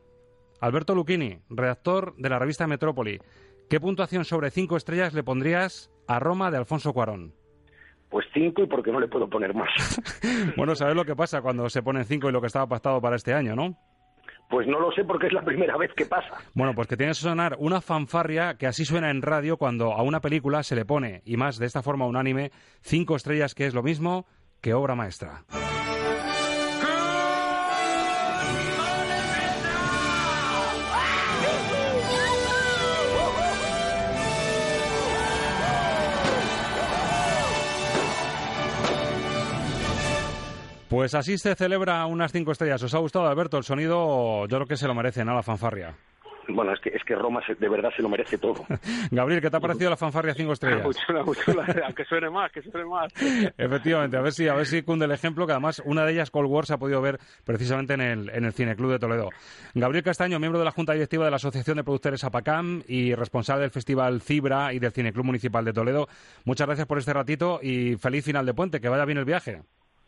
Alberto Lucchini, redactor de la revista Metrópoli, ¿qué puntuación sobre cinco estrellas le pondrías a Roma de Alfonso Cuarón? Pues cinco y porque no le puedo poner más. bueno, ¿sabes lo que pasa cuando se ponen cinco y lo que estaba pactado para este año, no? Pues no lo sé porque es la primera vez que pasa. Bueno, pues que tiene que sonar una fanfarria que así suena en radio cuando a una película se le pone, y más de esta forma unánime, cinco estrellas que es lo mismo que obra maestra. Pues así se celebra unas cinco estrellas. ¿Os ha gustado, Alberto? El sonido yo creo que se lo merece, ¿no? La fanfarria. Bueno, es que, es que Roma se- de verdad se lo merece todo. Gabriel, ¿qué te ha parecido la fanfarria cinco estrellas? Que suene más, que suene más. Efectivamente, a ver si a ver si cunde el ejemplo, que además una de ellas, Cold War, se ha podido ver precisamente en el, en el Cineclub de Toledo. Gabriel Castaño, miembro de la Junta Directiva de la Asociación de Productores APACAM y responsable del Festival Cibra y del Cineclub Municipal de Toledo, muchas gracias por este ratito y feliz final de puente, que vaya bien el viaje.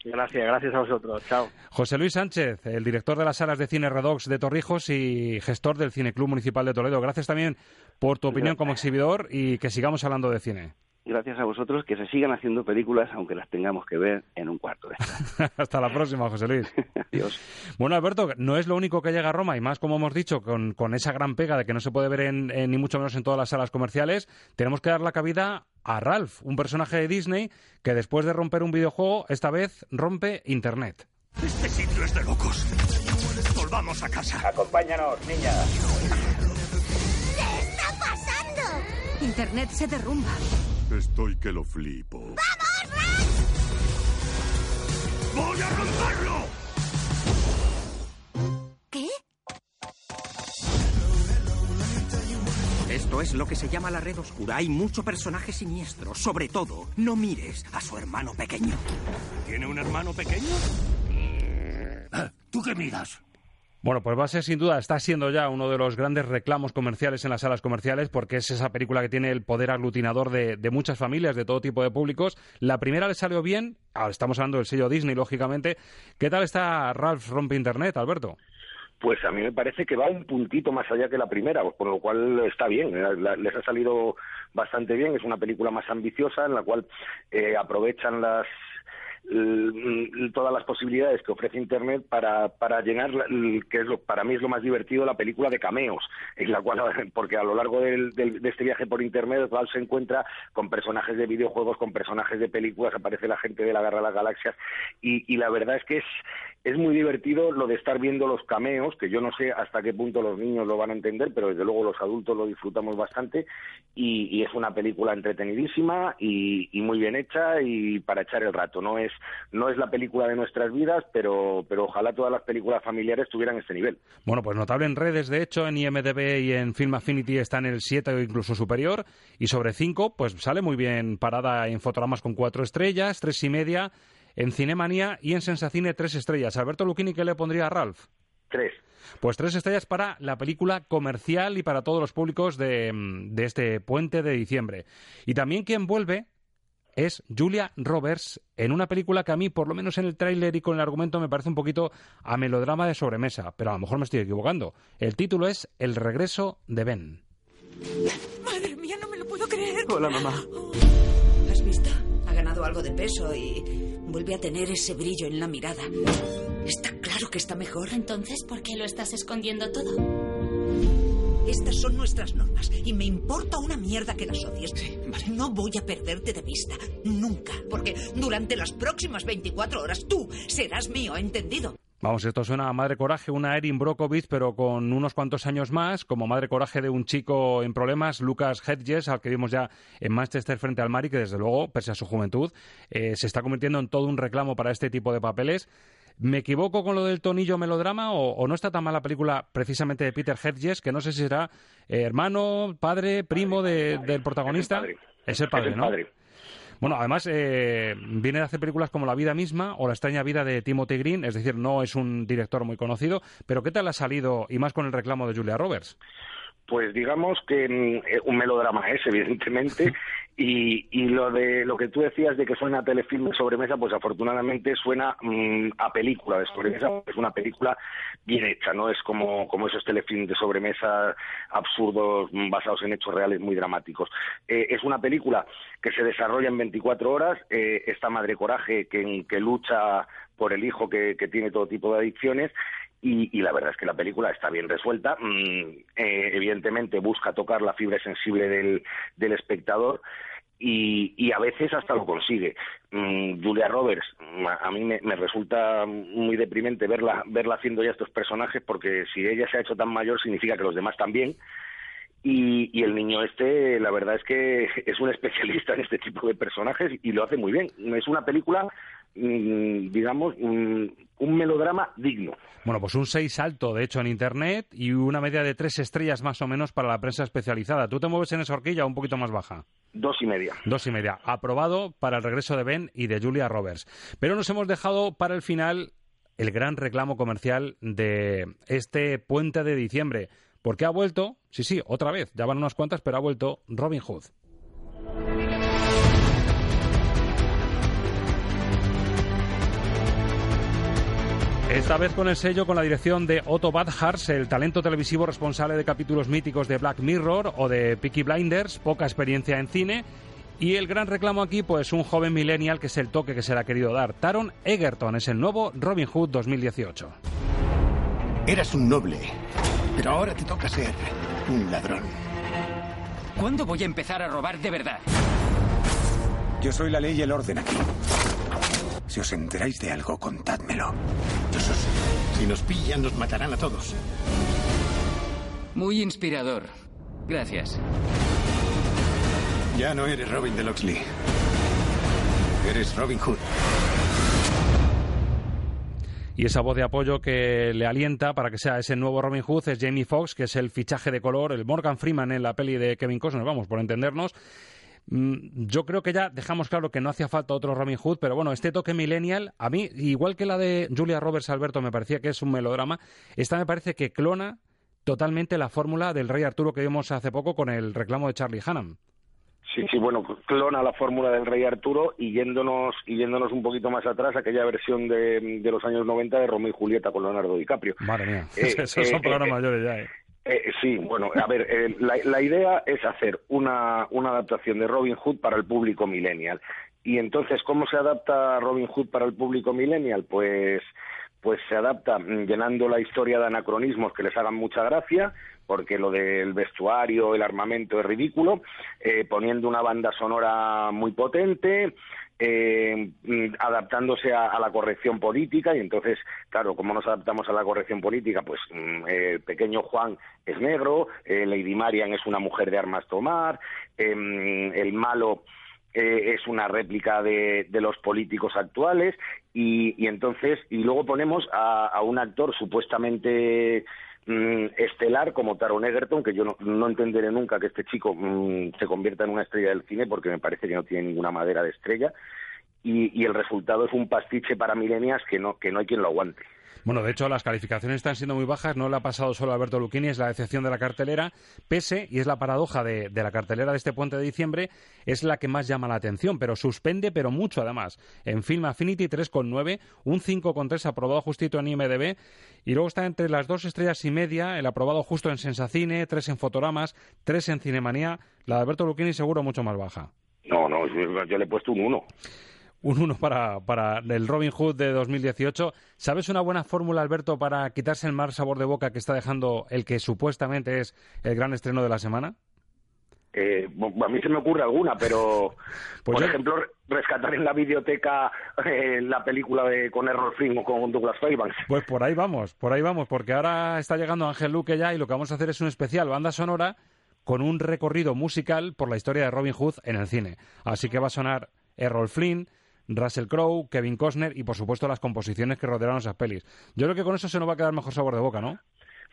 Gracias, gracias a vosotros. Chao. José Luis Sánchez, el director de las salas de cine Redox de Torrijos y gestor del Cineclub Municipal de Toledo. Gracias también por tu opinión como exhibidor y que sigamos hablando de cine. Gracias a vosotros que se sigan haciendo películas aunque las tengamos que ver en un cuarto de hora. Hasta la próxima, José Luis. Adiós. Bueno, Alberto, no es lo único que llega a Roma y más, como hemos dicho, con, con esa gran pega de que no se puede ver en, en- ni mucho menos en todas las salas comerciales, tenemos que dar la cabida a Ralph, un personaje de Disney que después de romper un videojuego, esta vez rompe Internet. Este sitio es de locos. Volvamos a casa. Acompáñanos, niña. ¿Qué está pasando? Internet se derrumba. Estoy que lo flipo. ¡Voy a romperlo! Es lo que se llama la red oscura. Hay mucho personaje siniestro. Sobre todo, no mires a su hermano pequeño. ¿Tiene un hermano pequeño? Ah, ¿Tú qué miras? Bueno, pues va a ser sin duda, está siendo ya uno de los grandes reclamos comerciales en las salas comerciales porque es esa película que tiene el poder aglutinador de, de muchas familias, de todo tipo de públicos. La primera le salió bien, ahora estamos hablando del sello Disney, lógicamente. ¿Qué tal está Ralph Rompe Internet, Alberto? Pues a mí me parece que va un puntito más allá que la primera, por lo cual está bien, eh, les ha salido bastante bien, es una película más ambiciosa en la cual eh, aprovechan las todas las posibilidades que ofrece Internet para, para llenar, que es lo, para mí es lo más divertido, la película de cameos, en la cual, porque a lo largo del- del- de este viaje por Internet, Ralph se encuentra con personajes de videojuegos, con personajes de películas, aparece la gente de la Guerra de las Galaxias, y, y la verdad es que es, es muy divertido lo de estar viendo los cameos, que yo no sé hasta qué punto los niños lo van a entender, pero desde luego los adultos lo disfrutamos bastante, y, y es una película entretenidísima y, y muy bien hecha y para echar el rato. No es, no es la película de nuestras vidas, pero, pero ojalá todas las películas familiares tuvieran este nivel. Bueno, pues notable en redes, de hecho, en IMDB y en Film Affinity está en el 7 o incluso superior, y sobre 5, pues sale muy bien parada en fotogramas con 4 estrellas, tres y media, en Cinemanía y en Sensacine 3 estrellas. Alberto Lucchini, ¿qué le pondría a Ralph? Tres. Pues tres estrellas para la película comercial y para todos los públicos de, de este puente de diciembre. Y también quien vuelve es Julia Roberts en una película que a mí, por lo menos en el tráiler y con el argumento, me parece un poquito a melodrama de sobremesa, pero a lo mejor me estoy equivocando. El título es El regreso de Ben. Madre mía, no me lo puedo creer. Hola, mamá. ¿Has visto? Ha ganado algo de peso y vuelve a tener ese brillo en la mirada. Está claro que está mejor. Entonces, ¿por qué lo estás escondiendo todo? Estas son nuestras normas y me importa una mierda que las odies. No voy a perderte de vista, nunca, porque durante las próximas 24 horas tú serás mío, ¿entendido? Vamos, esto suena a Madre Coraje, una Erin Brockovich, pero con unos cuantos años más, como Madre Coraje de un chico en problemas, Lucas Hedges, al que vimos ya en Manchester frente al mar y que desde luego, pese a su juventud, eh, se está convirtiendo en todo un reclamo para este tipo de papeles. ¿Me equivoco con lo del tonillo melodrama o, o no está tan mal la película precisamente de Peter Hedges, que no sé si será eh, hermano, padre, primo de- del protagonista? Es el padre, Es el ¿no? padre. Bueno, además eh, viene de hacer películas como La vida misma o La extraña vida de Timothy Green, es decir, no es un director muy conocido, pero ¿qué tal ha salido y más con el reclamo de Julia Roberts? Pues digamos que mm, eh, un melodrama es, evidentemente, y, y lo de lo que tú decías de que suena a telefilm de sobremesa, pues afortunadamente suena mm, a película de sobremesa, es una película bien hecha, no es como, como esos telefilms de sobremesa absurdos mm, basados en hechos reales muy dramáticos. Eh, es una película que se desarrolla en 24 horas, eh, esta madre coraje que, que lucha por el hijo que, que tiene todo tipo de adicciones y, la verdad es que la película está bien resuelta. Mm, eh, evidentemente busca tocar la fibra sensible del, espectador y, y a veces hasta lo consigue. Mm, Julia Roberts, mm, a a mí me, resulta muy deprimente verla, verla haciendo ya estos personajes porque si ella se ha hecho tan mayor significa que los demás también. Y, y el niño este, la verdad es que es un especialista en este tipo de personajes y lo hace muy bien. Es una película digamos, un, un melodrama digno. Bueno, pues un 6 alto, de hecho, en Internet y una media de tres estrellas más o menos para la prensa especializada. ¿Tú te mueves en esa horquilla un poquito más baja? Dos y media. Dos y media. Aprobado para el regreso de Ben y de Julia Roberts. Pero nos hemos dejado para el final el gran reclamo comercial de este puente de diciembre. Porque ha vuelto, sí, sí, otra vez, ya van unas cuantas, pero ha vuelto Robin Hood. Esta vez con el sello con la dirección de Otto Badhars, el talento televisivo responsable de capítulos míticos de Black Mirror o de Peaky Blinders, poca experiencia en cine. Y el gran reclamo aquí, pues un joven millennial que es el toque que se le ha querido dar. Taron Egerton es el nuevo Robin Hood 2018. Eras un noble, pero ahora te toca ser un ladrón. ¿Cuándo voy a empezar a robar de verdad? Yo soy la ley y el orden aquí. Si os enteráis de algo, contádmelo. Si nos pillan, nos matarán a todos. Muy inspirador. Gracias. Ya no eres Robin de Locksley. Eres Robin Hood. Y esa voz de apoyo que le alienta para que sea ese nuevo Robin Hood es Jamie Foxx, que es el fichaje de color, el Morgan Freeman en la peli de Kevin Costner, vamos, por entendernos. Mm, yo creo que ya dejamos claro que no hacía falta otro Robin Hood, pero bueno, este toque millennial, a mí, igual que la de Julia Roberts Alberto, me parecía que es un melodrama, esta me parece que clona totalmente la fórmula del Rey Arturo que vimos hace poco con el reclamo de Charlie Hannam. Sí, sí, bueno, clona la fórmula del Rey Arturo y yéndonos, y yéndonos un poquito más atrás, aquella versión de, de los años 90 de Romeo y Julieta con Leonardo DiCaprio. Madre mía, Eh, esos son eh, programas eh, mayores ya, ¿eh? Eh, sí, bueno, a ver, eh, la, la idea es hacer una, una adaptación de Robin Hood para el público millennial. Y entonces, ¿cómo se adapta Robin Hood para el público millennial? Pues, pues se adapta mm, llenando la historia de anacronismos que les hagan mucha gracia, porque lo del vestuario, el armamento es ridículo, eh, poniendo una banda sonora muy potente, eh, mm, adaptándose a, a la corrección política y entonces, claro, como nos adaptamos a la corrección política, pues eh, pequeño Juan es negro, eh, Lady Marian es una mujer de armas tomar, eh, mm, el malo eh, es una réplica de, de los políticos actuales y, y entonces y luego ponemos a, a un actor supuestamente mm, estelar como Taron Egerton, que yo no, no entenderé nunca que este chico mm, se convierta en una estrella del cine porque me parece que no tiene ninguna madera de estrella y, y el resultado es un pastiche para milenias que no, que no hay quien lo aguante. Bueno, de hecho, las calificaciones están siendo muy bajas. No le ha pasado solo a Alberto Lucchini, es la decepción de la cartelera. Pese, y es la paradoja de, la cartelera de este puente de diciembre, es la que más llama la atención, pero suspende, pero mucho además. En Film Affinity 3,9, un 5,3 aprobado justito en IMDB. Y luego está entre las dos estrellas y media, el aprobado justo en Sensacine, tres en Fotogramas, tres en Cinemanía. La de Alberto Lucchini seguro mucho más baja. No, no, yo, yo le he puesto un 1. Un 1 para, para el Robin Hood de 2018. ¿Sabes una buena fórmula, Alberto, para quitarse el mal sabor de boca que está dejando el que supuestamente es el gran estreno de la semana? Eh, a mí se me ocurre alguna, pero Pues por yo- ejemplo rescatar en la videoteca eh, la película de con Errol Flynn o con Douglas Fairbanks. Pues por ahí vamos, por ahí vamos, porque ahora está llegando Ángel Luque ya y lo que vamos a hacer es un especial banda sonora con un recorrido musical por la historia de Robin Hood en el cine. Así que va a sonar Errol Flynn, Russell Crowe, Kevin Costner y por supuesto las composiciones que rodearon esas pelis. Yo creo que con eso se nos va a quedar mejor sabor de boca, ¿no?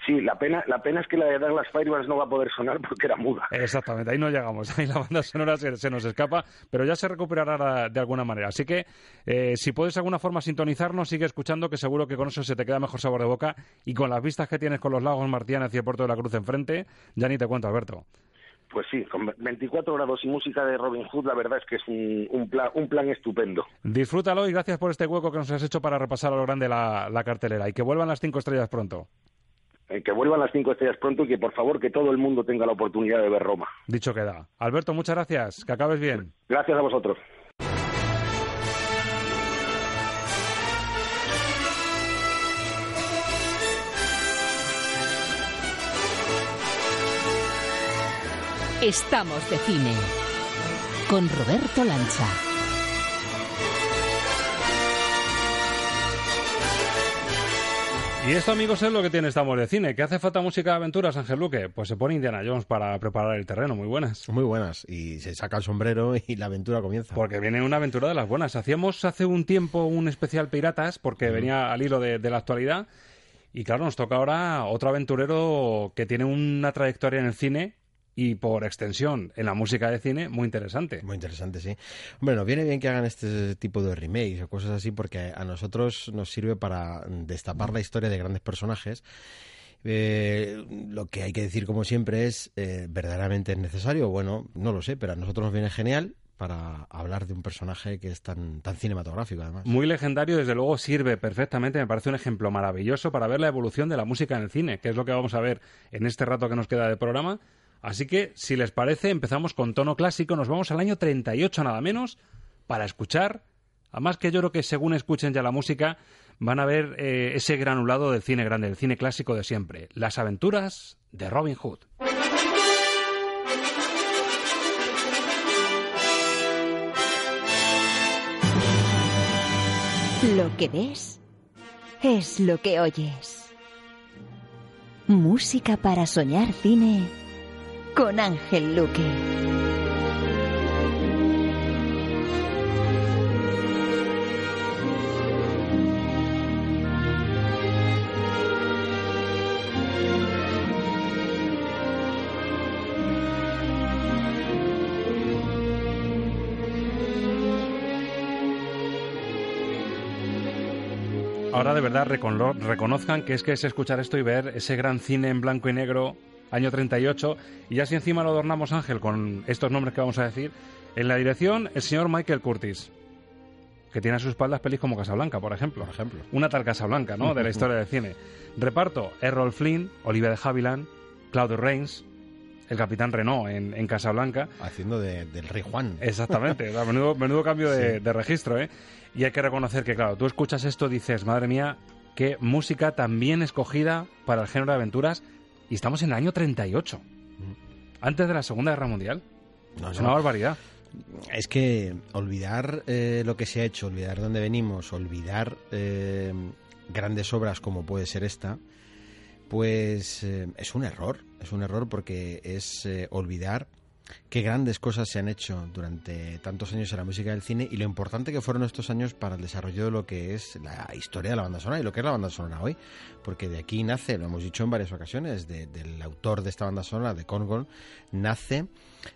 Sí, la pena, la pena es que la de Douglas Fairbanks no va a poder sonar porque era muda. Exactamente, ahí no llegamos, ahí la banda sonora se, se nos escapa, pero ya se recuperará de alguna manera. Así que eh, si puedes de alguna forma sintonizarnos, sigue escuchando, que seguro que con eso se te queda mejor sabor de boca y con las vistas que tienes con los lagos Martianes y el puerto de la Cruz enfrente, ya ni te cuento, Alberto. Pues sí, con 24 grados y música de Robin Hood, la verdad es que es un, un, plan, un plan estupendo. Disfrútalo y gracias por este hueco que nos has hecho para repasar a lo grande la, la cartelera y que vuelvan las cinco estrellas pronto. Eh, que vuelvan las cinco estrellas pronto y que por favor que todo el mundo tenga la oportunidad de ver Roma. Dicho queda. Alberto, muchas gracias, que acabes bien. Gracias a vosotros. Estamos de cine con Roberto Lancha. Y esto, amigos, es lo que tiene Estamos de Cine. ¿Qué hace falta música de aventuras, Ángel Luque? Pues se pone Indiana Jones para preparar el terreno. Muy buenas. Muy buenas. Y se saca el sombrero y la aventura comienza. Porque viene una aventura de las buenas. Hacíamos hace un tiempo un especial Piratas, porque venía al hilo de, de la actualidad. Y claro, nos toca ahora otro aventurero que tiene una trayectoria en el cine y por extensión en la música de cine muy interesante. Muy interesante, sí. Hombre, nos viene bien que hagan este tipo de remakes o cosas así porque a nosotros nos sirve para destapar la historia de grandes personajes. Eh, lo que hay que decir, como siempre, es eh, verdaderamente es necesario. Bueno, no lo sé, pero a nosotros nos viene genial para hablar de un personaje que es tan, tan cinematográfico, además. Muy legendario, desde luego sirve perfectamente, me parece un ejemplo maravilloso para ver la evolución de la música en el cine, que es lo que vamos a ver en este rato que nos queda de programa. Así que, si les parece, empezamos con tono clásico, nos vamos al año 38 nada menos, para escuchar, además que yo creo que según escuchen ya la música, van a ver eh, ese granulado del cine grande, del cine clásico de siempre, las aventuras de Robin Hood. Lo que ves es lo que oyes. Música para soñar cine con Ángel Luque. Ahora de verdad recono- reconozcan que es que es escuchar esto y ver ese gran cine en blanco y negro, año 38, y ya si encima lo adornamos Ángel con estos nombres que vamos a decir, en la dirección el señor Michael Curtis, que tiene a sus espaldas pelis como Casablanca, por ejemplo. Por ejemplo. Una tal Casablanca, ¿no? De la historia del cine. Reparto, Errol Flynn, Olivia de Havilland, Claudio Rains, el capitán Renault en, en Casablanca. Haciendo de- del rey Juan. Exactamente, menudo, menudo cambio de, Sí. de registro, ¿eh? Y hay que reconocer que, claro, tú escuchas esto y dices, madre mía, qué música tan bien escogida para el género de aventuras, y estamos en el año 38, antes de la Segunda Guerra Mundial. No, es no. una barbaridad. Es que olvidar eh, lo que se ha hecho, olvidar dónde venimos, olvidar eh, grandes obras como puede ser esta, pues eh, es un error. Es un error porque es olvidar qué grandes cosas se han hecho durante tantos años en la música del cine y lo importante que fueron estos años para el desarrollo de lo que es la historia de la banda sonora y lo que es la banda sonora hoy. Porque de aquí nace, lo hemos dicho en varias ocasiones, de- del autor de esta banda sonora, de Cornwall, nace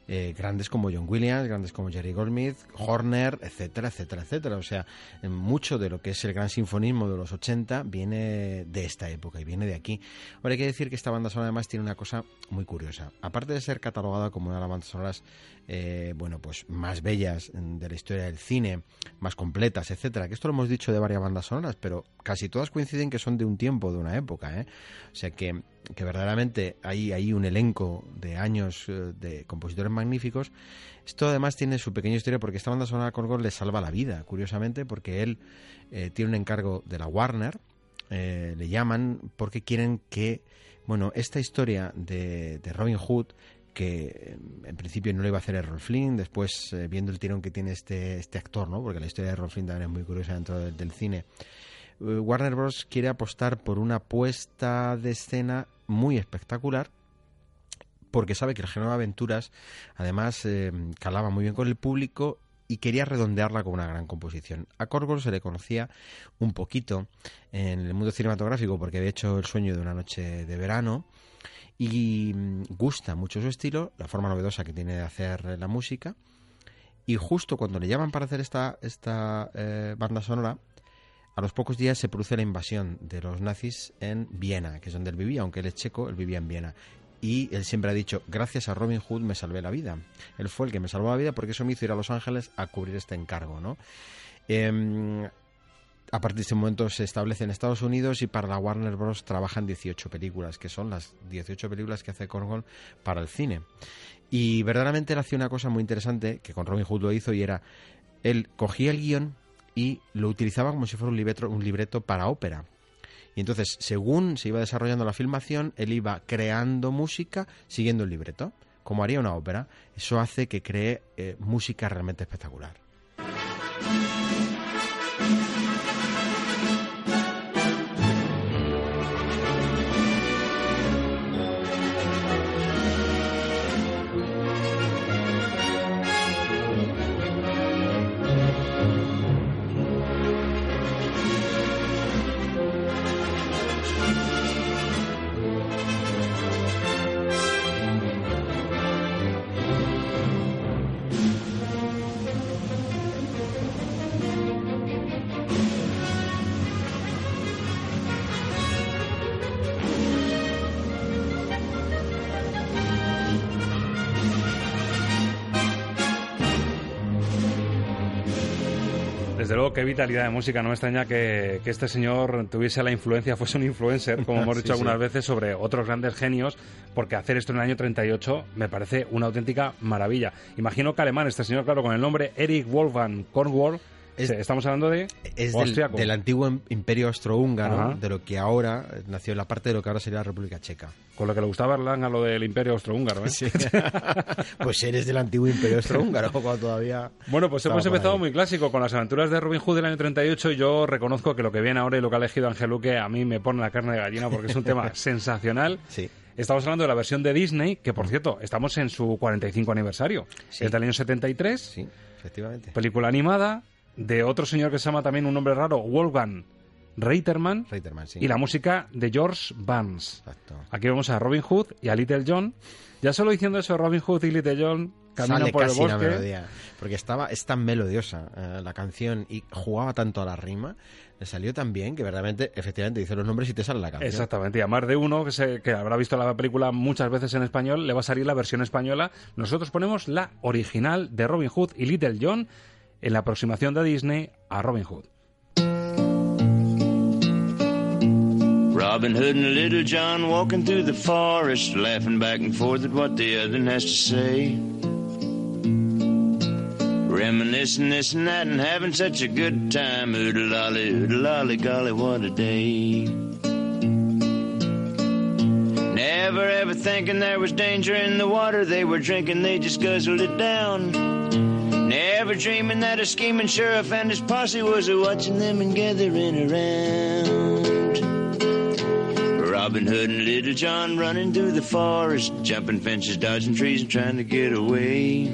eh, grandes como John Williams, grandes como Jerry Goldsmith, Horner, etcétera, etcétera, etcétera. O sea, mucho de lo que es el gran sinfonismo de los 80 viene de esta época y viene de aquí. Ahora hay que decir que esta banda sonora además tiene una cosa muy curiosa. Aparte de ser catalogada como una de las bandas sonoras eh, bueno, pues más bellas mm, de la historia del cine, más completas, etcétera. Que esto lo hemos dicho de varias bandas sonoras, pero casi todas coinciden que son de un tiempo, de una época, ¿eh? O sea que, que verdaderamente hay ahí un elenco de años eh, de compositores magníficos. Esto además tiene su pequeña historia porque esta banda sonora con Gol le salva la vida, curiosamente, porque él eh, tiene un encargo de la Warner, le llaman porque quieren que, bueno, esta historia de, de Robin Hood que en principio no lo iba a hacer Errol Flynn, después eh, viendo el tirón que tiene este, este actor, ¿no? porque la historia de Errol Flynn también es muy curiosa dentro del, cine, eh, Warner Bros. quiere apostar por una puesta de escena muy espectacular, porque sabe que el género de aventuras además eh, calaba muy bien con el público y quería redondearla con una gran composición. A Corgol se le conocía un poquito en el mundo cinematográfico porque había hecho El sueño de una noche de verano y mm, gusta mucho su estilo, la forma novedosa que tiene de hacer la música y justo cuando le llaman para hacer esta, esta eh, banda sonora, a los pocos días se produce la invasión de los nazis en Viena, que es donde él vivía, aunque él es checo, él vivía en Viena. Y él siempre ha dicho, gracias a Robin Hood me salvé la vida. Él fue el que me salvó la vida porque eso me hizo ir a Los Ángeles a cubrir este encargo, ¿no? Em, a partir de ese momento se establece en Estados Unidos y para la Warner Bros. trabajan 18 películas, que son las 18 películas que hace Cornwall para el cine. Y verdaderamente él hacía una cosa muy interesante, que con Robin Hood lo hizo, y era, él cogía el guion y lo utilizaba como si fuera un libreto, un libreto para ópera. Y entonces, según se iba desarrollando la filmación, él iba creando música siguiendo el libreto, como haría una ópera. Eso hace que cree eh, música realmente espectacular. Qué vitalidad de música. No me extraña que, que este señor tuviese la influencia, fuese un influencer, como hemos Sí, dicho algunas sí. veces, sobre otros grandes genios, porque hacer esto en el año 38 me parece una auténtica maravilla. Imagino que alemán, este señor, claro, con el nombre Eric Wolfgang Kornwall, Es- estamos hablando de Es del, antiguo im- imperio austrohúngaro, Ajá. de lo que ahora eh, nació la parte de lo que ahora sería la República Checa. Con lo que le gustaba Erlang a lo del imperio austrohúngaro, ¿eh? Sí. pues eres del antiguo imperio austrohúngaro, cuando todavía. Bueno, pues hemos empezado ahí. muy clásico con las aventuras de Robin Hood del año 38 y yo reconozco que lo que viene ahora y lo que ha elegido Ángel Luque a mí me pone la carne de gallina porque es un tema sensacional. Sí. Estamos hablando de la versión de Disney, que por cierto, estamos en su 45 aniversario. Es del año 73. Sí, efectivamente. Película animada de otro señor que se llama también un nombre raro, Wolfgang Reiterman. Reiterman, sí. Y la música de George Barnes. Exacto. Aquí vemos a Robin Hood y a Little John. Ya solo diciendo eso, Robin Hood y Little John Sale por el una bosque. melodía. Porque estaba, es tan melodiosa eh, la canción y jugaba tanto a la rima, le salió tan bien que verdaderamente, efectivamente, dice los nombres y te sale la canción. Exactamente, y a más de uno que, se, que habrá visto la película muchas veces en español, le va a salir la versión española. Nosotros ponemos la original de Robin Hood y Little John en la aproximación de Disney a Robin Hood. Robin Hood and Little John walking through the forest, laughing back and forth at what the other has to say. Reminiscing this and that and having such a good time. Oodle lolly, oodle lolly, golly, what a day. Never ever thinking there was danger in the water they were drinking, they just guzzled it down. Never dreaming that a scheming sheriff and his posse was a watching them and gathering around. Robin Hood and Little John running through the forest, jumping fences, dodging trees, and trying to get away.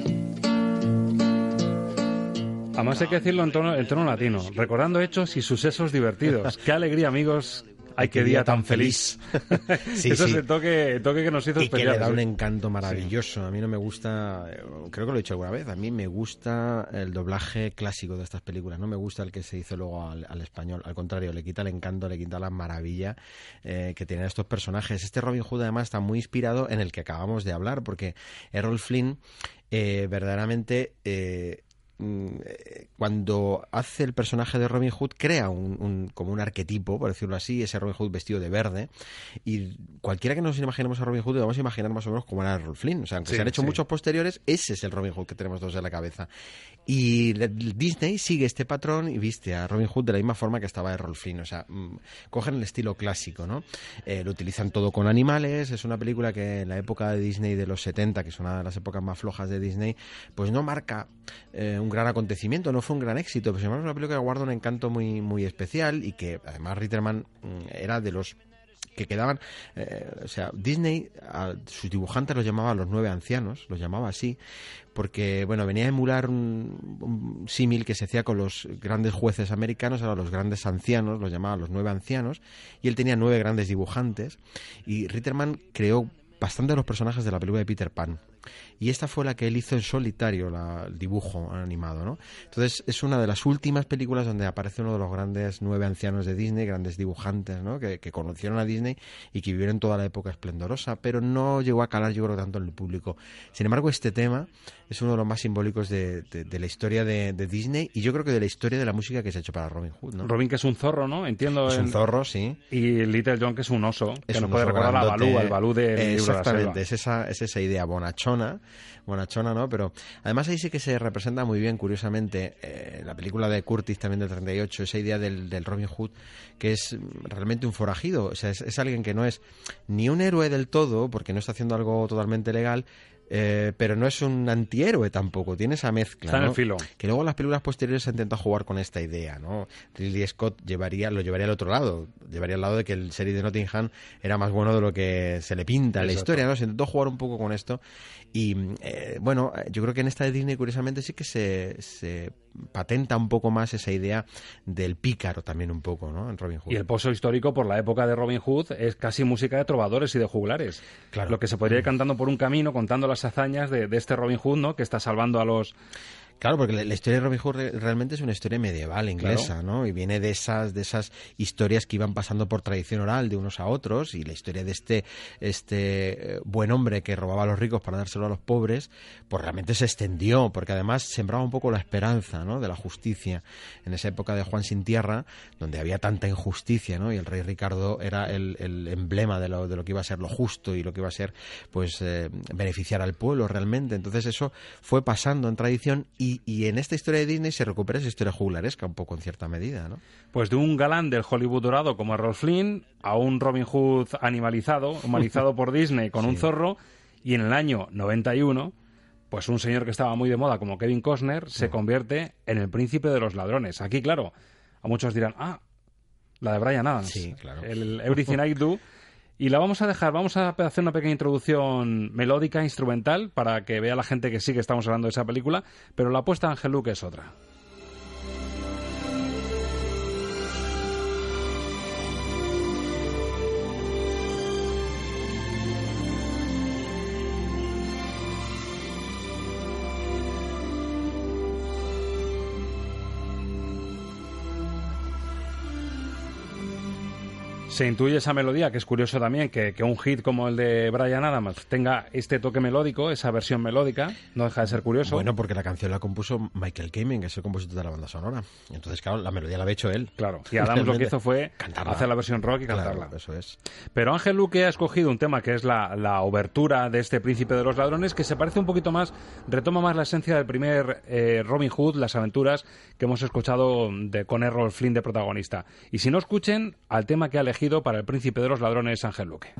Además hay que decirlo en tono, en tono latino, recordando hechos y sucesos divertidos. ¡Qué alegría, amigos! ¡Ay, qué día tan feliz! Sí, Eso sí. es el toque, el toque que nos hizo y que le da un encanto maravilloso. A mí no me gusta, eh, creo que lo he dicho alguna vez, a mí me gusta el doblaje clásico de estas películas, no me gusta el que se hizo luego al, al español, al contrario, le quita el encanto, le quita la maravilla eh, que tienen estos personajes. Este Robin Hood además está muy inspirado en el que acabamos de hablar, porque Errol Flynn eh, verdaderamente... eh, cuando hace el personaje de Robin Hood crea un, un- como un arquetipo, por decirlo así, ese Robin Hood vestido de verde y cualquiera que nos imaginemos a Robin Hood lo vamos a imaginar más o menos como era Errol Flynn, o sea, aunque Sí, se han hecho sí. muchos posteriores, ese es el Robin Hood que tenemos todos en la cabeza. Y Disney sigue este patrón y viste a Robin Hood de la misma forma que estaba Errol Flynn, o sea, mm, cogen el estilo clásico, ¿no? Eh, lo utilizan todo con animales, es una película que en la época de Disney de los 70, que es una de las épocas más flojas de Disney, pues no marca eh, un gran acontecimiento, no fue un gran éxito, pero sin embargo es una película que guarda un encanto muy, muy especial y que además Ritterman mm, era de los que quedaban, eh, o sea, Disney a sus dibujantes los llamaba los nueve ancianos, los llamaba así, porque, bueno, venía a emular un, un símil que se hacía con los grandes jueces americanos, ahora los grandes ancianos, los llamaba los nueve ancianos, y él tenía nueve grandes dibujantes, y Ritterman creó bastante de los personajes de la película de Peter Pan. Y esta fue la que él hizo en solitario, la- el dibujo animado, ¿no? Entonces es una de las últimas películas donde aparece uno de los grandes nueve ancianos de Disney, grandes dibujantes, ¿no? Que, que conocieron a Disney y que vivieron toda la época esplendorosa, pero no llegó a calar, yo creo, tanto en el público. Sin embargo, este tema es uno de los más simbólicos de, de- de la historia de, de Disney y yo creo que de la historia de la música que se ha hecho para Robin Hood, ¿no? Robin que es un zorro, ¿no? Entiendo. Es un zorro, sí. Y Little John que es un oso, que Es nos un puede recordar a grandote. Balú, al Balú de Libro de la Exactamente, es esa, es esa idea bonachona, bonachona, ¿no? Pero además ahí sí que se representa muy bien, curiosamente, eh, la película de Curtis también del 38, esa idea del, del Robin Hood, que es realmente un forajido, o sea, es, es alguien que no es ni un héroe del todo, porque no está haciendo algo totalmente legal, eh, pero no es un antihéroe tampoco, tiene esa mezcla. Está en ¿no? el filo. Que luego las películas posteriores se han intentado jugar con esta idea, ¿no? Ridley Scott llevaría, lo llevaría al otro lado, llevaría al lado de que el serie de Nottingham era más bueno de lo que se le pinta en la historia, ¿no? Se intentó jugar un poco con esto y, eh, bueno, yo creo que en esta de Disney, curiosamente, sí que se, se patenta un poco más esa idea del pícaro también un poco, ¿no? En Robin Hood. Y el pozo histórico por la época de Robin Hood es casi música de trovadores y de juglares. Claro. Lo que se podría ir cantando por un camino, contando las hazañas de, de este Robin Hood, ¿no? Que está salvando a los Claro, porque la, la historia de Robin Hood re- realmente es una historia medieval inglesa, ¿no? Y viene de esas, de esas historias que iban pasando por tradición oral de unos a otros y la historia de este, este eh, buen hombre que robaba a los ricos para dárselo a los pobres, pues realmente se extendió, porque además sembraba un poco la esperanza, ¿no? De la justicia en esa época de Juan sin tierra, donde había tanta injusticia, ¿no? Y el rey Ricardo era el, el emblema de lo, de lo que iba a ser lo justo y lo que iba a ser, pues, eh, beneficiar al pueblo realmente. Entonces eso fue pasando en tradición y, y en esta historia de Disney se recupera esa historia juglaresca un poco en cierta medida, ¿no? Pues de un galán del Hollywood dorado como Errol Flynn a un Robin Hood animalizado, humanizado por Disney con un zorro, y en el año 91, pues un señor que estaba muy de moda como Kevin Costner se convierte en el príncipe de los ladrones. Aquí, claro, a muchos dirán, ah, la de Brian Adams, Sí, claro. el Everything I Do. Y la vamos a dejar, vamos a hacer una pequeña introducción melódica, instrumental, para que vea la gente que sí que estamos hablando de esa película, pero la apuesta de Ángel Luke es otra. Se intuye esa melodía, que es curioso también que, que un hit como el de Brian Adams tenga este toque melódico, esa versión melódica, no deja de ser curioso. Bueno, porque la canción la compuso Michael Kamen, que es el compositor de la banda sonora. Entonces, claro, la melodía la había hecho él. Claro, y Adams lo que hizo fue Cantarla. hacer la versión rock y Claro, cantarla. eso es. Pero Ángel Luque ha escogido un tema que es la, la obertura de este Príncipe de los Ladrones, que se parece un poquito más, retoma más la esencia del primer eh, Robin Hood, las aventuras que hemos escuchado de, con Errol Flynn de protagonista. Y si no escuchen al tema que ha elegido para el Príncipe de los Ladrones Ángel Luque.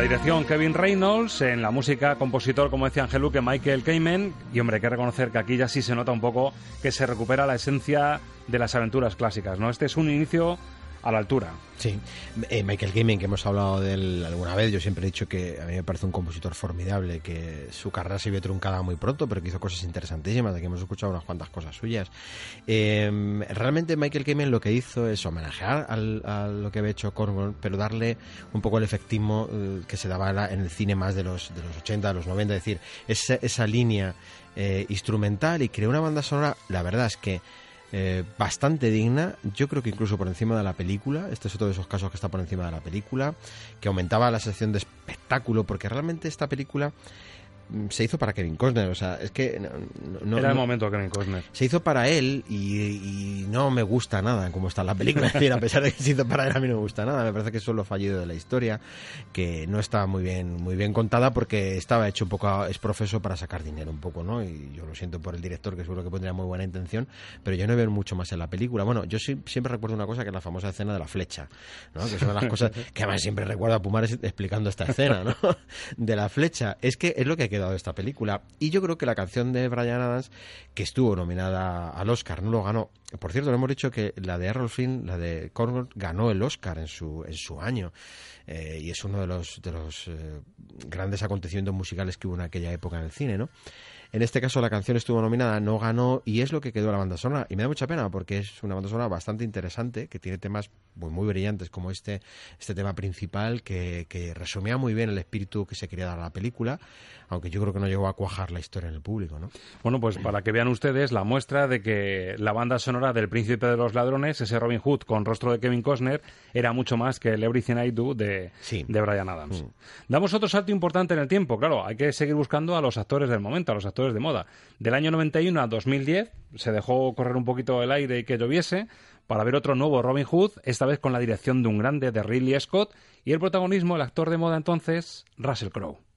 La dirección Kevin Reynolds, en la música compositor, como decía Ángel Luque, Michael Kamen. Y hombre, hay que reconocer que aquí ya sí se nota un poco que se recupera la esencia de las aventuras clásicas, ¿no? Este es un inicio a la altura. Sí, Eh, Michael Kamen, que hemos hablado de él alguna vez, yo siempre he dicho que a mí me parece un compositor formidable, que su carrera se vio truncada muy pronto, pero que hizo cosas interesantísimas, de que hemos escuchado unas cuantas cosas suyas. Eh, realmente Michael Kamen lo que hizo es homenajear al- a lo que había hecho Cornwall, pero darle un poco el efectismo eh, que se daba en el cine más de los, de los 80, de los 90, es decir, esa, esa línea eh, instrumental y creó una banda sonora, la verdad es que eh, bastante digna, yo creo que incluso por encima de la película, este es otro de esos casos que está por encima de la película, que aumentaba la sección de espectáculo, porque realmente esta película se hizo para Kevin Costner, o sea, es que no, no- Era el momento Kevin Costner. se hizo para él y, y no me gusta nada como está la película. Es decir, a pesar de que se hizo para él, a mí no me gusta nada. Me parece que eso es lo fallido de la historia, que no está muy bien, muy bien contada porque estaba hecho un poco, es profeso para sacar dinero un poco, ¿no? Y yo lo siento por el director, que seguro que pondría muy buena intención, pero yo no veo mucho más en la película. Bueno, yo sí- siempre recuerdo una cosa que es la famosa escena de la flecha, ¿no? Que es una de las cosas que además siempre recuerdo a Pumares explicando esta escena, ¿no? De la flecha. Es que es lo que ha quedado esta película. Y yo creo que la canción de Brian Adams, que estuvo nominada al Oscar, no lo ganó. Por cierto, le hemos dicho que la de Errol Flynn, la de Cornwall, ganó el Oscar en su, en su año. Eh, y es uno de los, de los eh, grandes acontecimientos musicales que hubo en aquella época en el cine, ¿no? En este caso la canción estuvo nominada, no ganó y es lo que quedó la banda sonora. Y me da mucha pena porque es una banda sonora bastante interesante, que tiene temas muy, muy brillantes como este, este tema principal que, que resumía muy bien el espíritu que se quería dar a la película, aunque yo creo que no llegó a cuajar la historia en el público, ¿no? Bueno, pues para que vean ustedes la muestra de que la banda sonora del Príncipe de los Ladrones, ese Robin Hood con rostro de Kevin Costner, era mucho más que el Everything I Do de, de Brian Adams. Damos otro salto importante en el tiempo, claro, hay que seguir buscando a los actores del momento, a los actores de moda. Del año 91 a 2010 se dejó correr un poquito el aire y que lloviese, para ver otro nuevo Robin Hood, esta vez con la dirección de un grande de Ridley Scott y el protagonismo, el actor de moda entonces, Russell Crowe.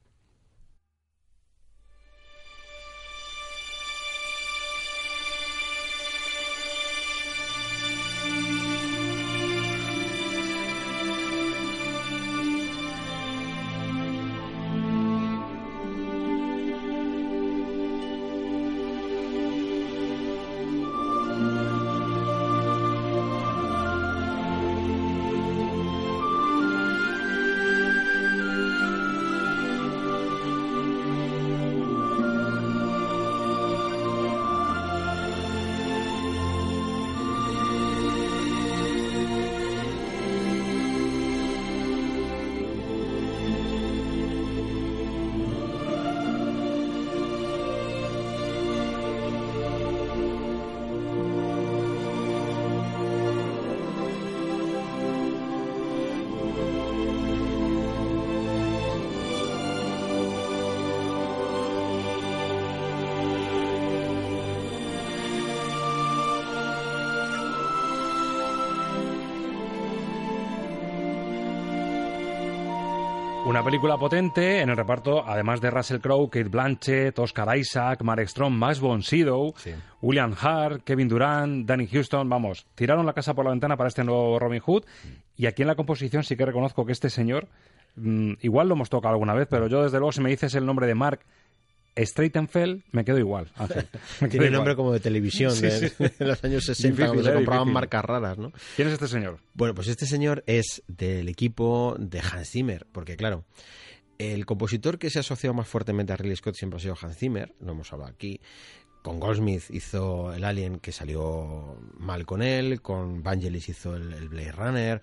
Una película potente en el reparto, además de Russell Crowe, Kate Blanchett, Oscar Isaac, Mark Strong, Max von Sydow, William Hart, Kevin Durant, Danny Houston, vamos, tiraron la casa por la ventana para este nuevo Robin Hood. Y aquí en la composición sí que reconozco que este señor, mm, igual lo hemos tocado alguna vez, pero yo desde luego si me dices el nombre de Mark Me quedo igual, Ángel. Me quedo Tiene igual. nombre como de televisión Sí, de, sí. de los años 60 Difícil, cuando se eh, compraban difícil. marcas raras, ¿no? ¿Quién es este señor? Bueno, pues este señor es del equipo de Hans Zimmer, porque claro, el compositor que se ha asociado más fuertemente a Ridley Scott siempre ha sido Hans Zimmer, lo hemos hablado aquí. Con Goldsmith hizo el Alien que salió mal con él, con Vangelis hizo el, el Blade Runner.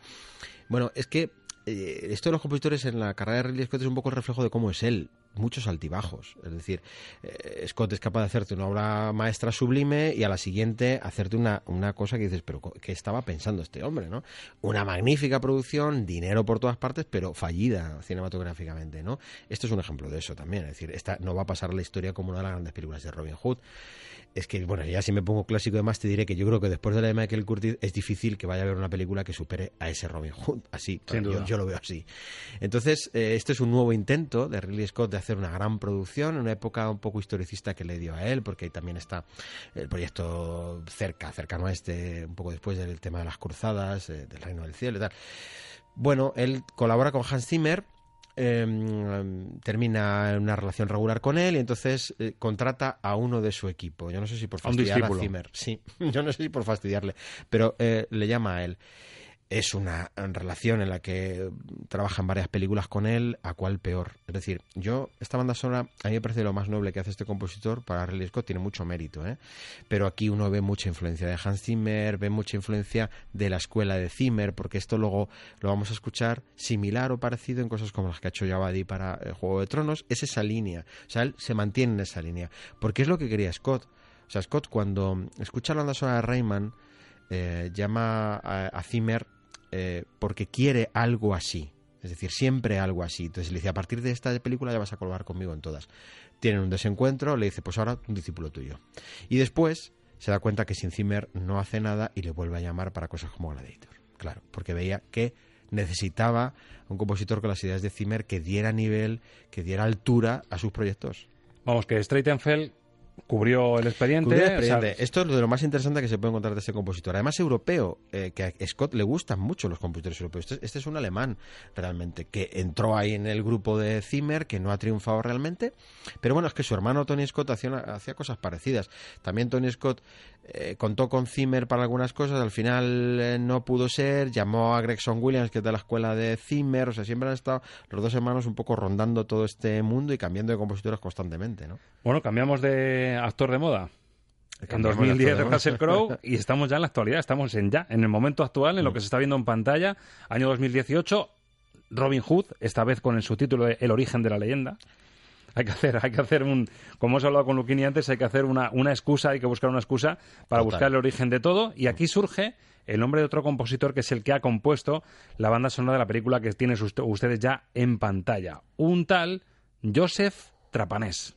Bueno, es que eh, esto de los compositores en la carrera de Ridley Scott es un poco el reflejo de cómo es él. Muchos altibajos. Es decir, eh, Scott es capaz de hacerte una obra maestra sublime y a la siguiente hacerte una, una cosa que dices, pero ¿qué estaba pensando este hombre? ¿no? Una magnífica producción, dinero por todas partes, pero fallida cinematográficamente. ¿no? Esto es un ejemplo de eso también. Es decir, esta no va a pasar la historia como una de las grandes películas de Robin Hood. Es que, bueno, ya si me pongo clásico de más, te diré que yo creo que después de la de Michael Curtis es difícil que vaya a haber una película que supere a ese Robin Hood. Así, yo- yo lo veo así. Entonces, eh, este es un nuevo intento de Ridley Scott de hacer una gran producción en una época un poco historicista que le dio a él, porque ahí también está el proyecto cerca, cercano a este, un poco después del tema de las cruzadas, eh, del Reino del Cielo y tal. Bueno, él colabora con Hans Zimmer. Eh, termina una relación regular con él y entonces eh, contrata a uno de su equipo. Yo no sé si por fastidiar a. Zimmer. Sí, yo no sé si por fastidiarle, pero eh, le llama a él. Es una relación en la que trabajan varias películas con él, a cuál peor. Es decir, yo, esta banda sonora, a mí me parece lo más noble que hace este compositor para Ridley Scott, tiene mucho mérito, ¿eh? Pero aquí uno ve mucha influencia de Hans Zimmer, ve mucha influencia de la escuela de Zimmer, porque esto luego lo vamos a escuchar similar o parecido en cosas como las que ha hecho Javadi para el Juego de Tronos. Es esa línea. O sea, él se mantiene en esa línea. Porque es lo que quería Scott. O sea, Scott cuando escucha la banda sonora de Rayman, eh, llama a Zimmer eh, porque quiere algo así. Es decir, siempre algo así. Entonces le dice, a partir de esta película ya vas a colaborar conmigo en todas. Tienen un desencuentro, le dice, pues ahora un discípulo tuyo. Y después se da cuenta que sin Zimmer no hace nada y le vuelve a llamar para cosas como Gladiator. Claro, porque veía que necesitaba un compositor con las ideas de Zimmer que diera nivel, que diera altura a sus proyectos. Vamos, que Streitenfeld cubrió el expediente. Cubrió el o sea, expediente. Esto es lo de lo más interesante que se puede encontrar de este compositor. Además, europeo, eh, que a Scott le gustan mucho los compositores europeos. Este, este es un alemán, realmente, que entró ahí en el grupo de Zimmer, que no ha triunfado realmente. Pero bueno, es que su hermano Tony Scott hacía, hacía cosas parecidas. También Tony Scott eh, contó con Zimmer para algunas cosas, al final eh, no pudo ser, llamó a Gregson Williams, que es de la escuela de Zimmer, o sea, siempre han estado los dos hermanos un poco rondando todo este mundo y cambiando de compositores constantemente, ¿no? Bueno, cambiamos de actor de moda. En Cambiamos de 2010 actor de de moda. Russell Crowe y estamos ya en la actualidad, estamos en ya, en el momento actual, Mm. en lo que se está viendo en pantalla, año 2018, Robin Hood, esta vez con el subtítulo de El origen de la leyenda. Hay que hacer, hay que hacer un, como hemos hablado con Luquini antes, hay que hacer una, una excusa, hay que buscar una excusa para Total. buscar el origen de todo. Y aquí surge el nombre de otro compositor que es el que ha compuesto la banda sonora de la película que tienen ust- ustedes ya en pantalla. Un tal Joseph Trapanés.